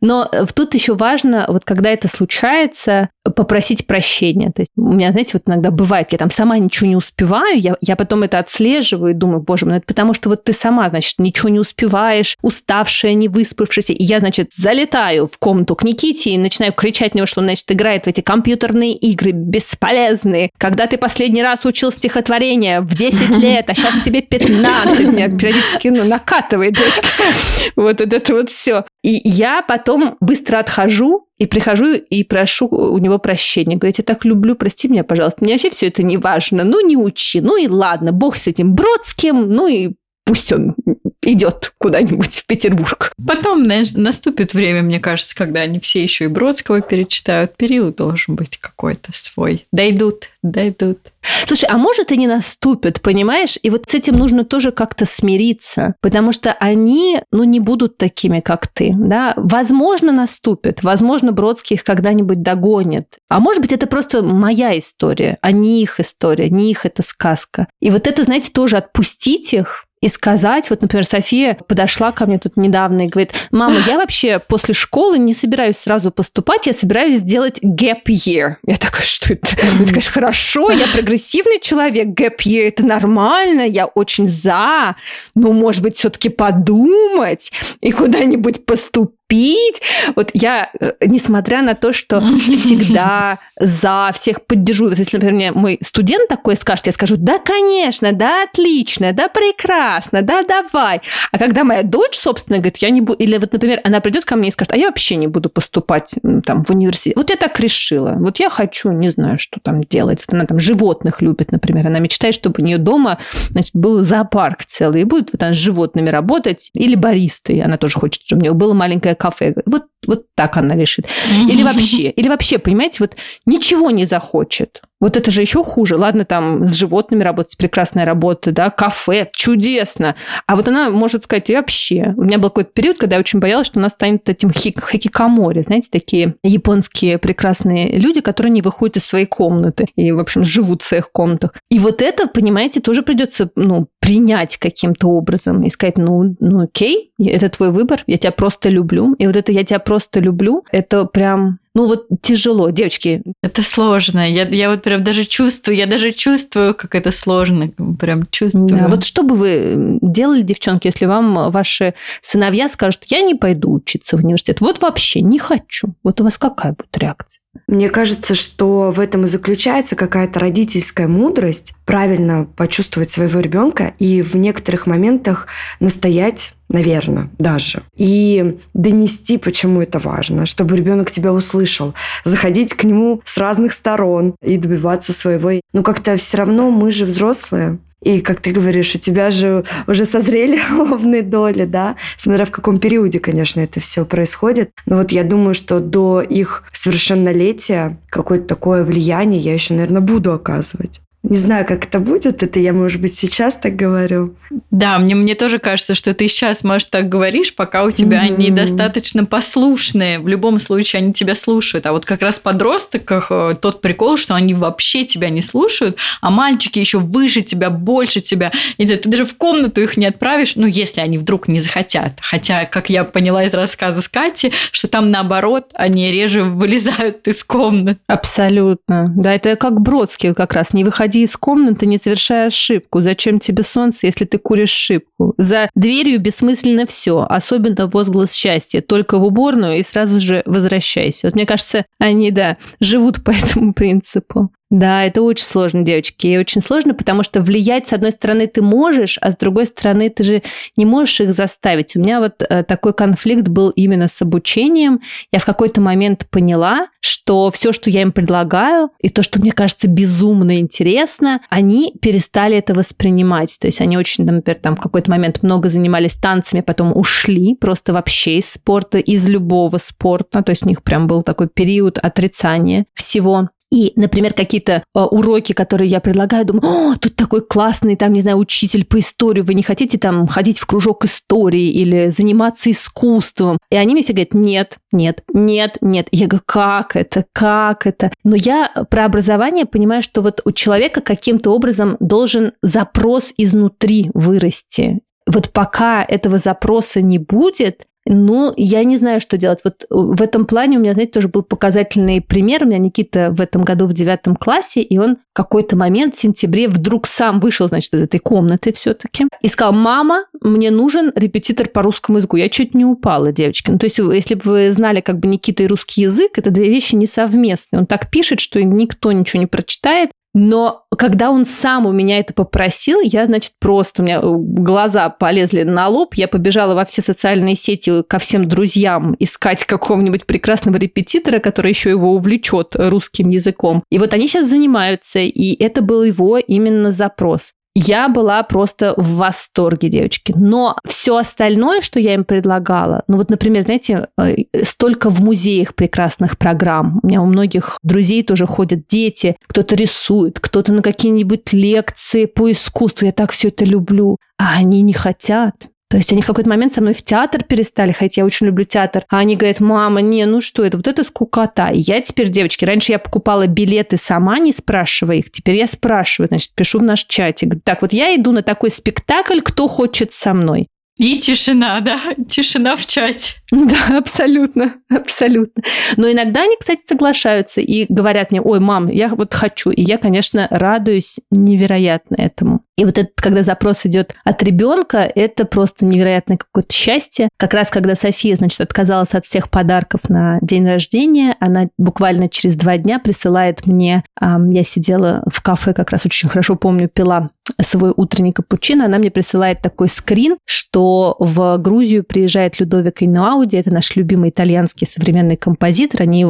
Но тут еще важно, вот когда это случается, попросить прощения. То есть у меня, знаете, вот иногда бывает, я там сама ничего не успеваю, я, я потом это отслеживаю и думаю, боже мой, ну это потому что вот ты сама, значит, ничего не успеваешь, уставшая, не выспавшаяся. И я, значит, залетаю в комнату к Никите и начинаю кричать на него, что он, значит, играет в эти компьютерные игры бесполезные. Когда ты последний раз учил стихотворение в 10 лет, а сейчас тебе 15, меня периодически ну, накатывает, дочка. Вот это вот все. И я потом быстро отхожу, и прихожу и прошу у него прощения. Говорю, я тебя так люблю, прости меня, пожалуйста. Мне вообще все это не важно. Ну, не учи. Ну и ладно, бог с этим Бродским. Ну и пусть он идет куда-нибудь в Петербург. Потом, знаешь, наступит время, мне кажется, когда они все еще и Бродского перечитают. Период должен быть какой-то свой. Дойдут, дойдут. Слушай, а может и не наступит, понимаешь? И вот с этим нужно тоже как-то смириться, потому что они, ну, не будут такими, как ты, да? Возможно, наступит, возможно, Бродский их когда-нибудь догонит. А может быть, это просто моя история, а не их история, не их эта сказка. И вот это, знаете, тоже отпустить их, и сказать, вот, например, София подошла ко мне тут недавно и говорит, мама, я вообще после школы не собираюсь сразу поступать, я собираюсь сделать gap year. Я такая, что это? Это, конечно, хорошо, я прогрессивный человек, gap year это нормально, я очень за, но, может быть, все-таки подумать и куда-нибудь поступить пить. Вот я, э, несмотря на то, что всегда за всех поддержу, если, например, мой студент такой скажет, я скажу, да, конечно, да, отлично, да, прекрасно, да, давай. А когда моя дочь, собственно, говорит, я не буду, или вот, например, она придет ко мне и скажет, а я вообще не буду поступать там в университет. Вот я так решила. Вот я хочу, не знаю, что там делать. Вот она там животных любит, например. Она мечтает, чтобы у нее дома, значит, был зоопарк целый. И будет вот она с животными работать. Или баристой. Она тоже хочет, чтобы у нее было маленькое кафе. Вот, вот так она решит. Или вообще, или вообще, понимаете, вот ничего не захочет. Вот это же еще хуже. Ладно, там с животными работать, прекрасная работа, да, кафе, чудесно. А вот она может сказать, и вообще. У меня был какой-то период, когда я очень боялась, что она станет этим хикикамори, знаете, такие японские прекрасные люди, которые не выходят из своей комнаты и, в общем, живут в своих комнатах. И вот это, понимаете, тоже придется, ну, принять каким-то образом и сказать, ну, ну окей, это твой выбор, я тебя просто люблю. И вот это я тебя просто люблю, это прям ну вот тяжело, девочки. Это сложно. Я, я вот прям даже чувствую, я даже чувствую, как это сложно. Прям чувствую. Да. Вот что бы вы делали, девчонки, если вам ваши сыновья скажут, я не пойду учиться в университет, вот вообще не хочу. Вот у вас какая будет реакция? Мне кажется, что в этом и заключается какая-то родительская мудрость, правильно почувствовать своего ребенка и в некоторых моментах настоять наверное, даже. И донести, почему это важно, чтобы ребенок тебя услышал. Заходить к нему с разных сторон и добиваться своего. Ну, как-то все равно мы же взрослые. И, как ты говоришь, у тебя же уже созрели лобные доли, да, смотря в каком периоде, конечно, это все происходит. Но вот я думаю, что до их совершеннолетия какое-то такое влияние я еще, наверное, буду оказывать. Не знаю, как это будет, это я, может быть, сейчас так говорю. Да, мне, мне тоже кажется, что ты сейчас, может, так говоришь, пока у тебя mm-hmm. они достаточно послушные. В любом случае, они тебя слушают. А вот как раз в подростках э, тот прикол, что они вообще тебя не слушают, а мальчики еще выше тебя, больше тебя. И ты, ты даже в комнату их не отправишь, ну, если они вдруг не захотят. Хотя, как я поняла из рассказа с Кати, что там наоборот, они реже вылезают из комнат. Абсолютно. Да, это как Бродский как раз, не выходи из комнаты, не совершая ошибку. Зачем тебе солнце, если ты куришь шибку? За дверью бессмысленно все, особенно возглас счастья. Только в уборную и сразу же возвращайся. Вот мне кажется, они, да, живут по этому принципу. Да, это очень сложно, девочки. И очень сложно, потому что влиять, с одной стороны, ты можешь, а с другой стороны, ты же не можешь их заставить. У меня вот э, такой конфликт был именно с обучением. Я в какой-то момент поняла, что все, что я им предлагаю, и то, что мне кажется безумно интересно, они перестали это воспринимать. То есть они очень, например, там в какой-то момент много занимались танцами, потом ушли просто вообще из спорта, из любого спорта. То есть у них прям был такой период отрицания всего. И, например, какие-то э, уроки, которые я предлагаю, думаю, о, тут такой классный, там, не знаю, учитель по истории, вы не хотите там ходить в кружок истории или заниматься искусством? И они мне все говорят, нет, нет, нет, нет. Я говорю, как это, как это? Но я про образование понимаю, что вот у человека каким-то образом должен запрос изнутри вырасти вот пока этого запроса не будет, ну, я не знаю, что делать. Вот в этом плане у меня, знаете, тоже был показательный пример. У меня Никита в этом году в девятом классе, и он в какой-то момент в сентябре вдруг сам вышел, значит, из этой комнаты все-таки и сказал, мама, мне нужен репетитор по русскому языку. Я чуть не упала, девочки. Ну, то есть, если бы вы знали как бы Никита и русский язык, это две вещи несовместные. Он так пишет, что никто ничего не прочитает. Но когда он сам у меня это попросил, я, значит, просто у меня э, глаза полезли на лоб, я побежала во все социальные сети ко всем друзьям искать какого-нибудь прекрасного репетитора, который еще его увлечет русским языком. И вот они сейчас занимаются, и это был его именно запрос. Я была просто в восторге, девочки. Но все остальное, что я им предлагала, ну вот, например, знаете, э, столько в музеях прекрасных программ. У меня у многих друзей тоже ходят дети, кто-то рисует, кто-то на какие-нибудь лекции по искусству. Я так все это люблю. А они не хотят. То есть они в какой-то момент со мной в театр перестали ходить, я очень люблю театр. А они говорят, мама, не, ну что это, вот это скукота. И я теперь, девочки, раньше я покупала билеты сама, не спрашивая их, теперь я спрашиваю, значит, пишу в наш чатик. Так, вот я иду на такой спектакль, кто хочет со мной. И тишина, да, тишина в чате. Да, абсолютно, абсолютно. Но иногда они, кстати, соглашаются и говорят мне, ой, мам, я вот хочу. И я, конечно, радуюсь невероятно этому. И вот это, когда запрос идет от ребенка, это просто невероятное какое-то счастье. Как раз когда София, значит, отказалась от всех подарков на день рождения, она буквально через два дня присылает мне, я сидела в кафе, как раз очень хорошо помню, пила свой утренний капучино, она мне присылает такой скрин, что в Грузию приезжает Людовик Инуауди, это наш любимый итальянский современный композитор, они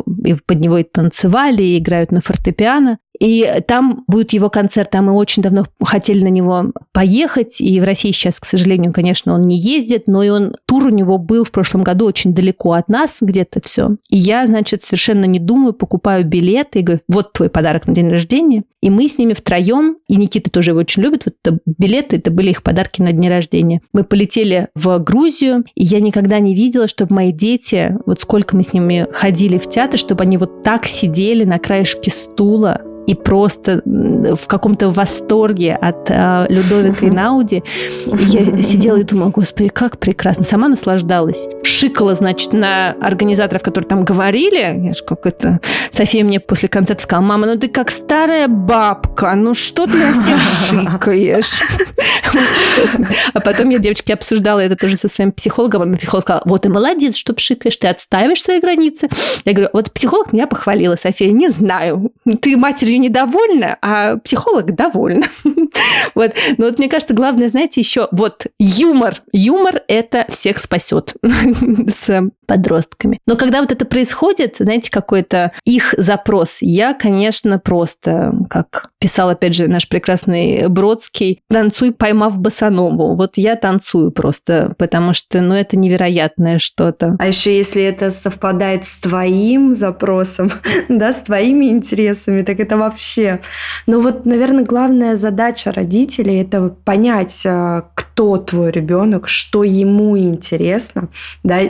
под него и танцевали, и играют на фортепиано. И там будет его концерт, а мы очень давно хотели на него поехать, и в России сейчас, к сожалению, конечно, он не ездит, но и он, тур у него был в прошлом году очень далеко от нас где-то все. И я, значит, совершенно не думаю, покупаю билеты и говорю, вот твой подарок на день рождения. И мы с ними втроем, и Никита тоже его очень любит, вот это билеты, это были их подарки на день рождения. Мы полетели в Грузию, и я никогда не видела, чтобы мои дети, вот сколько мы с ними ходили в театр, чтобы они вот так сидели на краешке стула, и просто в каком-то восторге от э, Людовика и Науди. Я сидела и думала, господи, как прекрасно. Сама наслаждалась. Шикала, значит, на организаторов, которые там говорили. Я же как это... София мне после концерта сказала, мама, ну ты как старая бабка, ну что ты на всех шикаешь? А потом я, девочки, обсуждала это тоже со своим психологом. И психолог сказал, вот и молодец, что пшикаешь, ты отстаиваешь свои границы. Я говорю, вот психолог меня похвалила, София, не знаю. Ты матерью недовольна, а психолог довольна. вот. Но вот мне кажется, главное, знаете, еще вот юмор. Юмор это всех спасет с подростками. Но когда вот это происходит, знаете, какой-то их запрос, я, конечно, просто, как писал, опять же, наш прекрасный Бродский, танцуй, поймав босанову. Вот я танцую просто, потому что, ну, это невероятное что-то. А еще если это совпадает с твоим запросом, да, с твоими интересами, так это вообще. Но вот, наверное, главная задача родителей – это понять, а, кто твой ребенок, что ему интересно, да,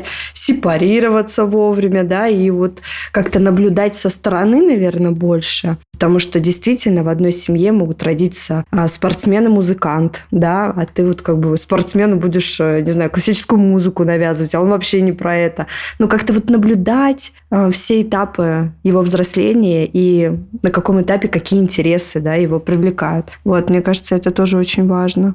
сепарироваться вовремя, да, и вот как-то наблюдать со стороны, наверное, больше. Потому что действительно в одной семье могут родиться а, спортсмен и музыкант, да, а ты вот как бы спортсмену будешь, э, не знаю, классическую музыку навязывать, а он вообще не про это. Ну, как-то вот наблюдать а, все этапы его взросления и на каком этапе какие интересы, да, его привлекают. Вот, мне кажется, это тоже очень важно.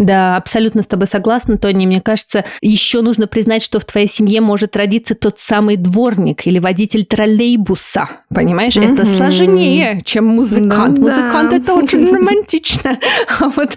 Да, абсолютно с тобой согласна, Тони. Мне кажется, еще нужно признать, что в твоей семье может родиться тот самый дворник или водитель троллейбуса. Понимаешь? Mm-hmm. Это сложнее, чем музыкант. Ну, Музыкант да. это очень романтично. А вот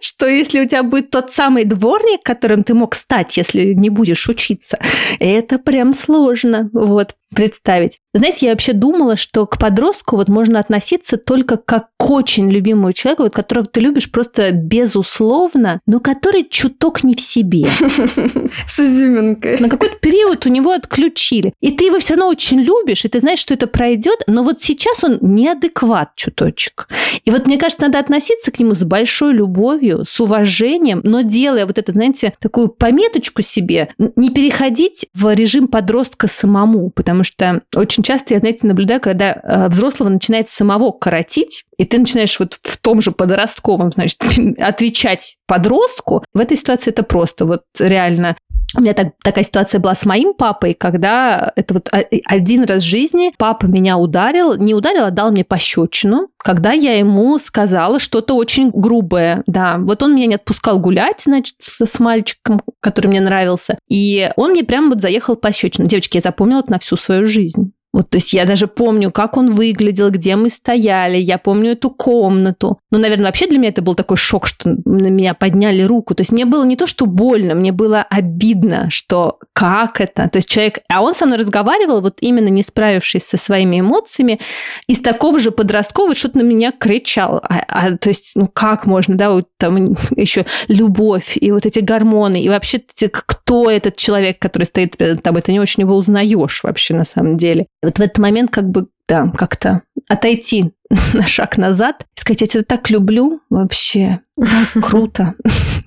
что если у тебя будет тот самый дворник, которым ты мог стать, если не будешь учиться? Это прям сложно. Вот представить. Знаете, я вообще думала, что к подростку вот можно относиться только как к очень любимому человеку, вот, которого ты любишь просто безусловно, но который чуток не в себе. С изюминкой. На какой-то период у него отключили. И ты его все равно очень любишь, и ты знаешь, что это пройдет, но вот сейчас он неадекват чуточек. И вот мне кажется, надо относиться к нему с большой любовью, с уважением, но делая вот это, знаете, такую пометочку себе, не переходить в режим подростка самому, потому что очень очень часто я, знаете, наблюдаю, когда э, взрослого начинает самого коротить, и ты начинаешь вот в том же подростковом, значит, отвечать подростку, в этой ситуации это просто. Вот реально у меня так, такая ситуация была с моим папой, когда это вот один раз в жизни папа меня ударил, не ударил, а дал мне пощечину, когда я ему сказала что-то очень грубое. Да, вот он меня не отпускал гулять, значит, с, с мальчиком, который мне нравился, и он мне прямо вот заехал пощечину. Девочки, я запомнила это на всю свою жизнь. Вот, то есть я даже помню, как он выглядел, где мы стояли, я помню эту комнату. Ну, наверное, вообще для меня это был такой шок, что на меня подняли руку. То есть мне было не то, что больно, мне было обидно, что как это. То есть человек... А он со мной разговаривал, вот именно не справившись со своими эмоциями, из такого же подросткового что-то на меня кричал. А, а, то есть, ну как можно, да, вот там еще любовь и вот эти гормоны, и вообще кто этот человек, который стоит перед тобой, ты не очень его узнаешь вообще на самом деле. Вот в этот момент как бы, да, как-то отойти на шаг назад и сказать, я тебя так люблю вообще, так круто.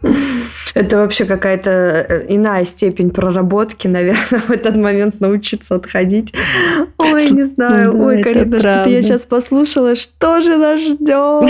Это вообще какая-то э, иная степень проработки, наверное, в этот момент научиться отходить. Ой, не знаю. Да, Ой, Карина, что-то я сейчас послушала. Что же нас ждет?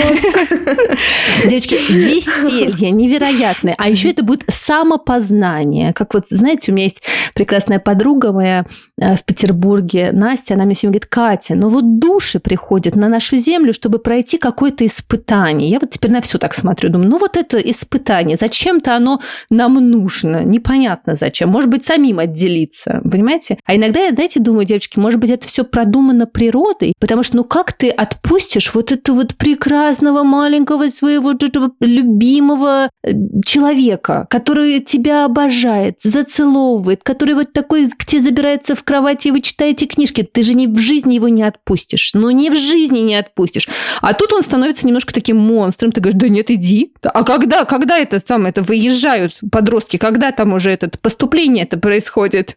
Девочки, веселье невероятное. А еще это будет самопознание. Как вот, знаете, у меня есть прекрасная подруга моя э, в Петербурге, Настя, она мне всегда говорит, Катя, ну вот души приходят на нашу землю, чтобы пройти какое-то испытание. Я вот теперь на все так смотрю, думаю, ну вот это испытание, зачем-то оно нам нужно, непонятно зачем. Может быть, самим отделиться, понимаете? А иногда я, знаете, думаю, девочки, может быть, это все продумано природой, потому что, ну, как ты отпустишь вот этого вот прекрасного маленького своего этого любимого э, человека, который тебя обожает, зацеловывает, который вот такой к тебе забирается в кровати, и вы читаете книжки, ты же ни в жизни его не отпустишь. Ну, ни в жизни не отпустишь. А тут он становится немножко таким монстром. Ты говоришь, да нет, иди. А когда, когда это самое, это выезжает? Уезжают подростки? Когда там уже это поступление это происходит?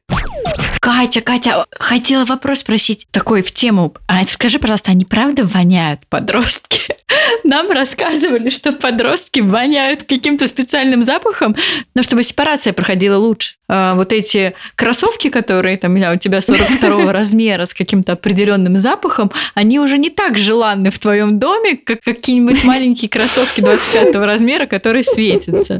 Катя, Катя, хотела вопрос спросить такой в тему. А скажи, пожалуйста, они правда воняют подростки? Нам рассказывали, что подростки воняют каким-то специальным запахом, но чтобы сепарация проходила лучше. А, вот эти кроссовки, которые там у тебя 42 размера с каким-то определенным запахом, они уже не так желанны в твоем доме, как какие-нибудь маленькие кроссовки 25 размера, которые светятся.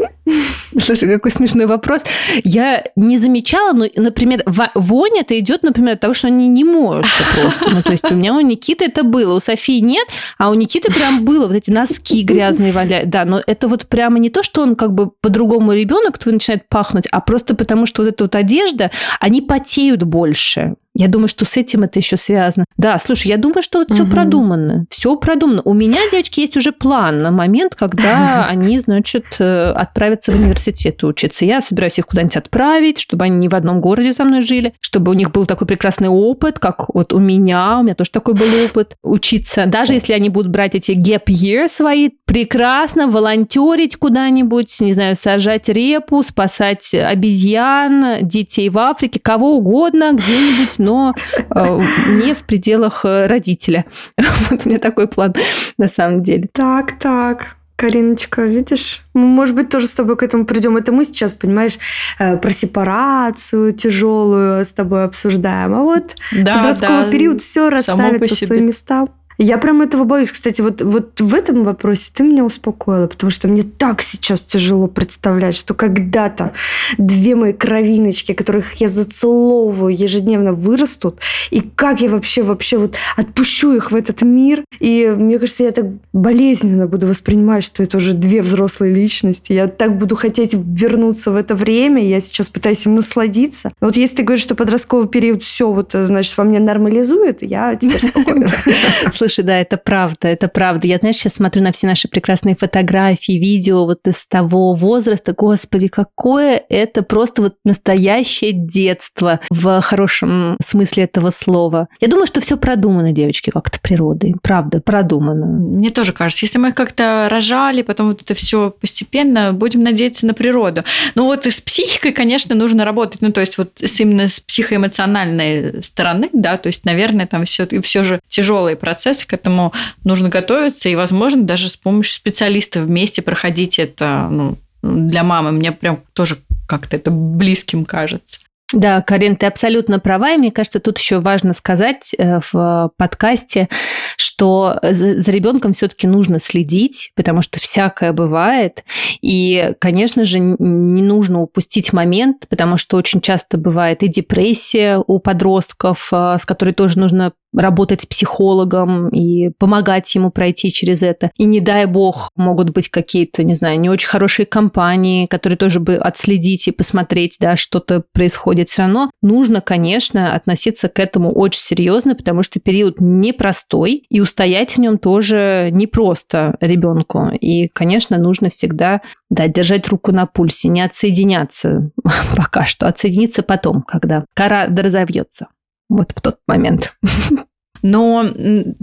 Слушай, какой смешной вопрос. Я не замечала, но, например, вонь это идет, например, от того, что они не моются просто. Ну, то есть у меня у Никиты это было, у Софии нет, а у Никиты прям было вот эти носки грязные валяют. Да, но это вот прямо не то, что он как бы по-другому ребенок твой начинает пахнуть, а просто потому, что вот эта вот одежда, они потеют больше. Я думаю, что с этим это еще связано. Да, слушай, я думаю, что вот угу. все продумано. Все продумано. У меня, девочки, есть уже план на момент, когда они, значит, э, отправятся в университет учиться. Я собираюсь их куда-нибудь отправить, чтобы они не в одном городе со мной жили, чтобы у них был такой прекрасный опыт, как вот у меня. У меня тоже такой был опыт учиться. Даже если они будут брать эти gap year свои, прекрасно волонтерить куда-нибудь, не знаю, сажать репу, спасать обезьян, детей в Африке, кого угодно, где-нибудь, но э, не в пределах э, родителя. Вот у меня такой план на самом деле. Так, так. Кариночка, видишь, мы, может быть, тоже с тобой к этому придем. Это мы сейчас, понимаешь, э, про сепарацию тяжелую с тобой обсуждаем. А вот да, подростковый да, период все расставит по, по своим местам. Я прям этого боюсь. Кстати, вот, вот в этом вопросе ты меня успокоила, потому что мне так сейчас тяжело представлять, что когда-то две мои кровиночки, которых я зацеловываю ежедневно, вырастут, и как я вообще, вообще вот отпущу их в этот мир. И мне кажется, я так болезненно буду воспринимать, что это уже две взрослые личности. Я так буду хотеть вернуться в это время, я сейчас пытаюсь им насладиться. Но вот если ты говоришь, что подростковый период все вот, значит, во мне нормализует, я теперь спокойна. Слушай, да, это правда, это правда. Я, знаешь, сейчас смотрю на все наши прекрасные фотографии, видео вот из того возраста. Господи, какое это просто вот настоящее детство в хорошем смысле этого слова. Я думаю, что все продумано, девочки, как-то природой. Правда, продумано. Мне тоже кажется, если мы как-то рожали, потом вот это все постепенно, будем надеяться на природу. Ну вот и с психикой, конечно, нужно работать. Ну то есть вот именно с психоэмоциональной стороны, да, то есть, наверное, там все, все же тяжелый процесс, процесс, к этому нужно готовиться, и, возможно, даже с помощью специалистов вместе проходить это ну, для мамы. Мне прям тоже как-то это близким кажется. Да, Карин, ты абсолютно права, и мне кажется, тут еще важно сказать э, в подкасте, что за ребенком все-таки нужно следить, потому что всякое бывает, и, конечно же, не нужно упустить момент, потому что очень часто бывает и депрессия у подростков, э, с которой тоже нужно работать с психологом и помогать ему пройти через это. И не дай бог, могут быть какие-то, не знаю, не очень хорошие компании, которые тоже бы отследить и посмотреть, да, что-то происходит. Все равно нужно, конечно, относиться к этому очень серьезно, потому что период непростой, и устоять в нем тоже непросто ребенку. И, конечно, нужно всегда да, держать руку на пульсе, не отсоединяться пока что, отсоединиться потом, когда кора разовьется. Вот в тот момент. Но,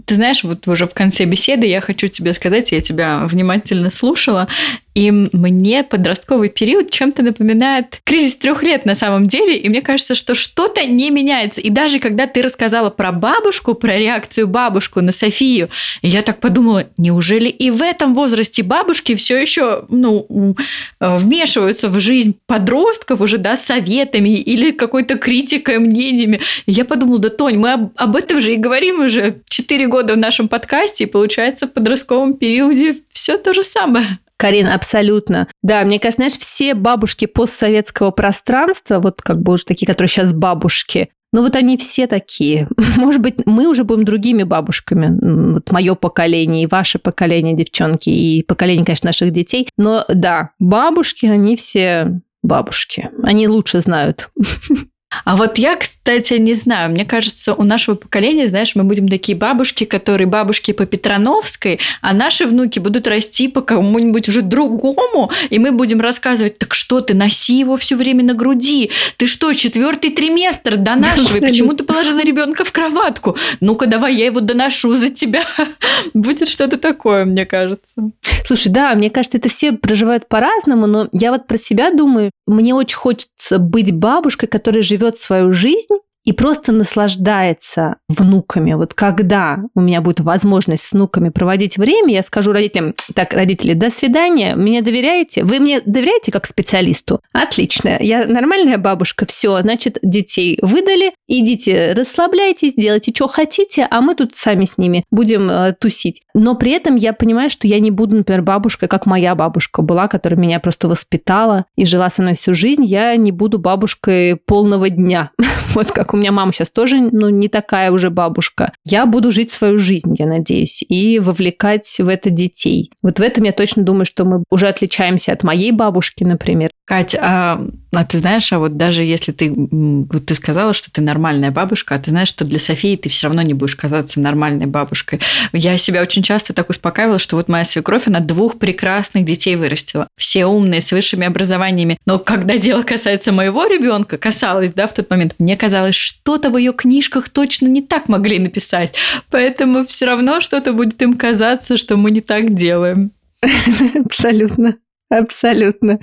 ты знаешь, вот уже в конце беседы я хочу тебе сказать, я тебя внимательно слушала, и мне подростковый период чем-то напоминает кризис трех лет на самом деле. И мне кажется, что что-то не меняется. И даже когда ты рассказала про бабушку, про реакцию бабушку на Софию, я так подумала, неужели и в этом возрасте бабушки все еще ну, э, вмешиваются в жизнь подростков уже, да, советами или какой-то критикой, мнениями. И я подумала, да, Тонь, мы об, об этом же и говорим уже 4 года в нашем подкасте, и получается в подростковом периоде все то же самое. Карин, абсолютно. Да, мне кажется, знаешь, все бабушки постсоветского пространства, вот как бы уже такие, которые сейчас бабушки, ну вот они все такие. Может быть, мы уже будем другими бабушками. Вот мое поколение и ваше поколение, девчонки, и поколение, конечно, наших детей. Но да, бабушки, они все бабушки. Они лучше знают. А вот я, кстати, не знаю, мне кажется, у нашего поколения, знаешь, мы будем такие бабушки, которые бабушки по Петрановской, а наши внуки будут расти по кому-нибудь уже другому, и мы будем рассказывать, так что ты, носи его все время на груди, ты что, четвертый триместр донашивай, почему ты положила ребенка в кроватку? Ну-ка, давай я его доношу за тебя. Будет что-то такое, мне кажется. Слушай, да, мне кажется, это все проживают по-разному, но я вот про себя думаю, мне очень хочется быть бабушкой, которая живет свою жизнь и просто наслаждается внуками. Вот когда у меня будет возможность с внуками проводить время, я скажу родителям, так, родители, до свидания, мне доверяете? Вы мне доверяете как специалисту? Отлично, я нормальная бабушка, все, значит, детей выдали, идите, расслабляйтесь, делайте, что хотите, а мы тут сами с ними будем э, тусить. Но при этом я понимаю, что я не буду, например, бабушкой, как моя бабушка была, которая меня просто воспитала и жила со мной всю жизнь. Я не буду бабушкой полного дня. Вот как у меня мама сейчас тоже, ну, не такая уже бабушка. Я буду жить свою жизнь, я надеюсь, и вовлекать в это детей. Вот в этом я точно думаю, что мы уже отличаемся от моей бабушки, например. Катя, а, а ты знаешь, а вот даже если ты, вот ты сказала, что ты нормальная бабушка, а ты знаешь, что для Софии ты все равно не будешь казаться нормальной бабушкой. Я себя очень часто так успокаивала, что вот моя свекровь, она двух прекрасных детей вырастила. Все умные, с высшими образованиями. Но когда дело касается моего ребенка, касалось, да, в тот момент, мне казалось, что-то в ее книжках точно не так могли написать. Поэтому все равно что-то будет им казаться, что мы не так делаем. Абсолютно. Абсолютно.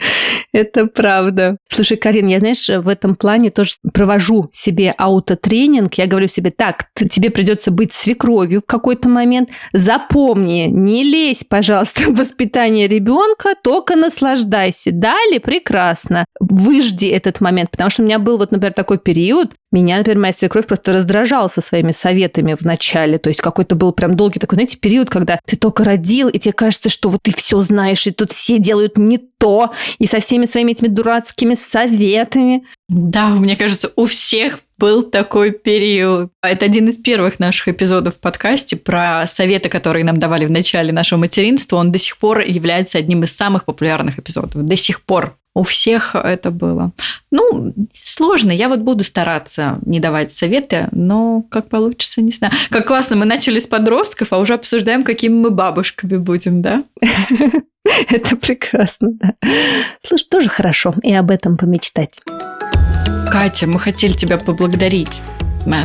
Это правда. Слушай, Карин, я, знаешь, в этом плане тоже провожу себе аутотренинг. Я говорю себе, так, тебе придется быть свекровью в какой-то момент. Запомни, не лезь, пожалуйста, в воспитание ребенка, только наслаждайся. Далее прекрасно. Выжди этот момент, потому что у меня был вот, например, такой период, меня, например, моя свекровь просто раздражала со своими советами в начале. То есть какой-то был прям долгий такой, знаете, период, когда ты только родил, и тебе кажется, что вот ты все знаешь, и тут все делают не то, и со всеми своими этими дурацкими советами. Да, мне кажется, у всех был такой период. Это один из первых наших эпизодов в подкасте про советы, которые нам давали в начале нашего материнства. Он до сих пор является одним из самых популярных эпизодов. До сих пор у всех это было. Ну, сложно. Я вот буду стараться не давать советы, но как получится, не знаю. Как классно, мы начали с подростков, а уже обсуждаем, какими мы бабушками будем, да? Это прекрасно, да. Слушай, тоже хорошо и об этом помечтать. Катя, мы хотели тебя поблагодарить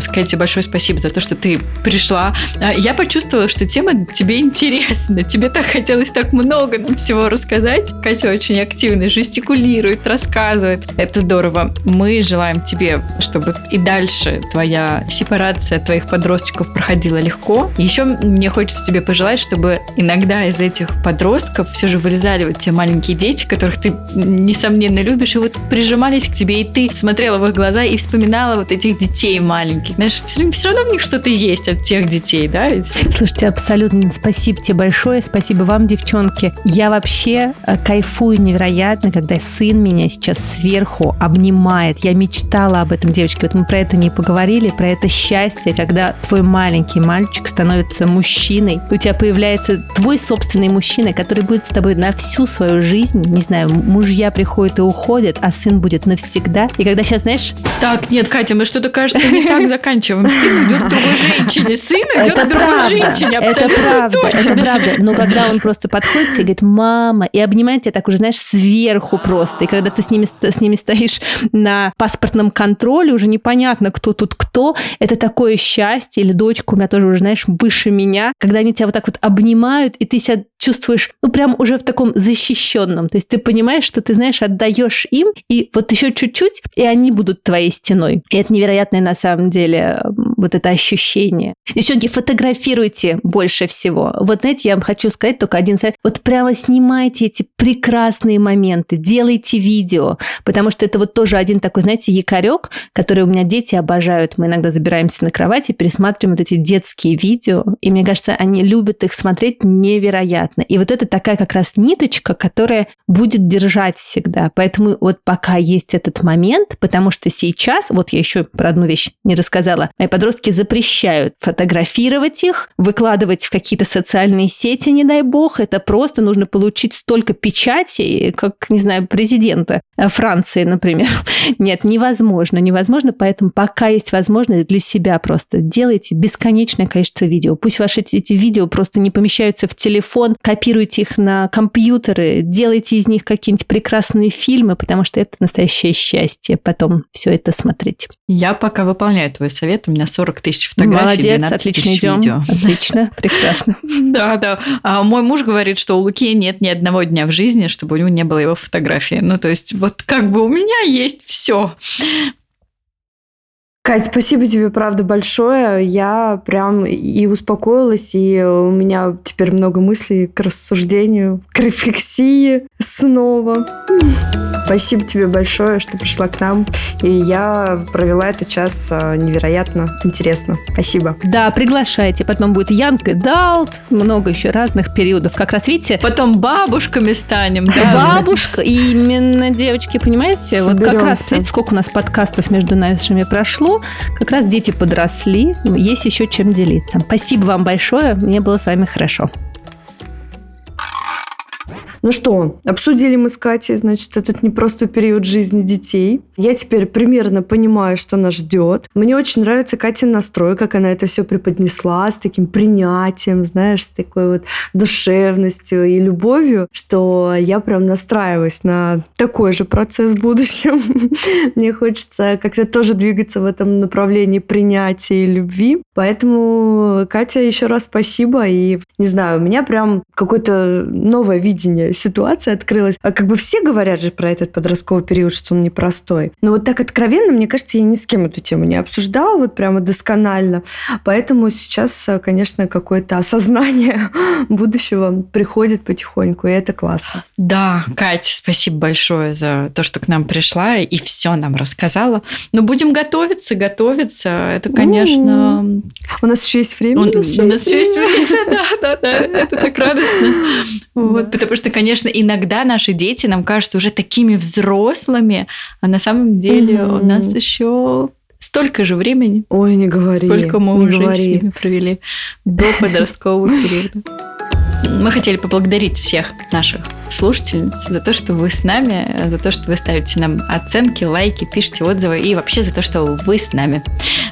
сказать тебе большое спасибо за то, что ты пришла. А, я почувствовала, что тема тебе интересна. Тебе так хотелось так много нам всего рассказать. Катя очень активно жестикулирует, рассказывает. Это здорово. Мы желаем тебе, чтобы и дальше твоя сепарация твоих подростков проходила легко. Еще мне хочется тебе пожелать, чтобы иногда из этих подростков все же вылезали вот те маленькие дети, которых ты, несомненно, любишь, и вот прижимались к тебе, и ты смотрела в их глаза и вспоминала вот этих детей маленьких маленьких, знаешь, все, все равно в них что-то есть от тех детей, да? Ведь? Слушайте, абсолютно спасибо тебе большое, спасибо вам, девчонки. Я вообще э, кайфую невероятно, когда сын меня сейчас сверху обнимает. Я мечтала об этом, девочки, вот мы про это не поговорили, про это счастье, когда твой маленький мальчик становится мужчиной, у тебя появляется твой собственный мужчина, который будет с тобой на всю свою жизнь, не знаю, мужья приходят и уходят, а сын будет навсегда. И когда сейчас, знаешь... Так, нет, Катя, мы что-то, кажется, не так заканчиваем. Сын идет к другой женщине, сын идет Это к другой правда, женщине, это абсолютно правда, точно. это правда. Но когда он просто подходит тебе и говорит, мама, и обнимает тебя так уже, знаешь, сверху просто. И когда ты с ними, с ними стоишь на паспортном контроле, уже непонятно, кто тут кто, это такое счастье. Или дочка у меня тоже уже, знаешь, выше меня, когда они тебя вот так вот обнимают, и ты себя чувствуешь, ну, прям уже в таком защищенном. То есть ты понимаешь, что ты, знаешь, отдаешь им, и вот еще чуть-чуть, и они будут твоей стеной. И это невероятное на самом деле вот это ощущение. Девчонки, фотографируйте больше всего. Вот знаете, я вам хочу сказать только один совет. Вот прямо снимайте эти прекрасные моменты, делайте видео, потому что это вот тоже один такой, знаете, якорек, который у меня дети обожают. Мы иногда забираемся на кровать и пересматриваем вот эти детские видео, и мне кажется, они любят их смотреть невероятно. И вот это такая как раз ниточка, которая будет держать всегда. Поэтому вот пока есть этот момент, потому что сейчас, вот я еще про одну вещь не рассказала, мои подростки запрещают фотографировать их, выкладывать в какие-то социальные сети, не дай бог. Это просто нужно получить столько печатей, как, не знаю, президента э, Франции, например. Нет, невозможно, невозможно, поэтому пока есть возможность для себя просто делайте бесконечное количество видео. Пусть ваши эти, видео просто не помещаются в телефон, копируйте их на компьютеры, делайте из них какие-нибудь прекрасные фильмы, потому что это настоящее счастье потом все это смотреть. Я пока выполняю твой совет. У меня 40 тысяч фотографий, Молодец, 12 отлично тысяч идем. видео. Отлично, прекрасно. Да, да. А мой муж говорит, что у Луки нет ни одного дня в жизни, чтобы у него не было его фотографии. Ну, то есть, вот как бы у меня есть все. Кать, спасибо тебе, правда, большое. Я прям и успокоилась, и у меня теперь много мыслей к рассуждению, к рефлексии снова. Спасибо тебе большое, что пришла к нам. И я провела этот час а, невероятно интересно. Спасибо. Да, приглашайте. Потом будет Янг Далт, много еще разных периодов. Как раз видите, Потом бабушками станем, да? Бабушка, именно, девочки, понимаете? Вот как раз, Соберемся. видите, сколько у нас подкастов между нашими прошло. Как раз дети подросли, есть еще чем делиться. Спасибо вам большое, мне было с вами хорошо. Ну что, обсудили мы с Катей, значит, этот непростой период жизни детей. Я теперь примерно понимаю, что нас ждет. Мне очень нравится Катин настрой, как она это все преподнесла, с таким принятием, знаешь, с такой вот душевностью и любовью, что я прям настраиваюсь на такой же процесс в будущем. Мне хочется как-то тоже двигаться в этом направлении принятия и любви. Поэтому, Катя, еще раз спасибо. И, не знаю, у меня прям какое-то новое видение ситуации открылось. А как бы все говорят же про этот подростковый период, что он непростой. Но вот так откровенно, мне кажется, я ни с кем эту тему не обсуждала вот прямо досконально. Поэтому сейчас, конечно, какое-то осознание будущего приходит потихоньку, и это классно. Да, Кать, спасибо большое за то, что к нам пришла и все нам рассказала. Но будем готовиться, готовиться. Это, конечно... У нас еще есть время. У, у нас еще есть время, да, да, да, это так радостно. Вот, потому что, конечно, иногда наши дети нам кажутся уже такими взрослыми, а на самом деле у Мгм. нас еще столько же времени, Ой, не говори. сколько мы уже с говори. ними провели до подросткового периода. Мы хотели поблагодарить всех наших слушательниц за то, что вы с нами, за то, что вы ставите нам оценки, лайки, пишите отзывы и вообще за то, что вы с нами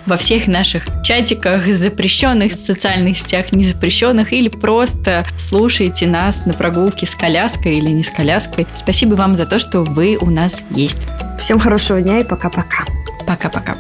во всех наших чатиках, запрещенных социальных сетях, незапрещенных или просто слушаете нас на прогулке с коляской или не с коляской. Спасибо вам за то, что вы у нас есть. Всем хорошего дня и пока-пока. Пока-пока.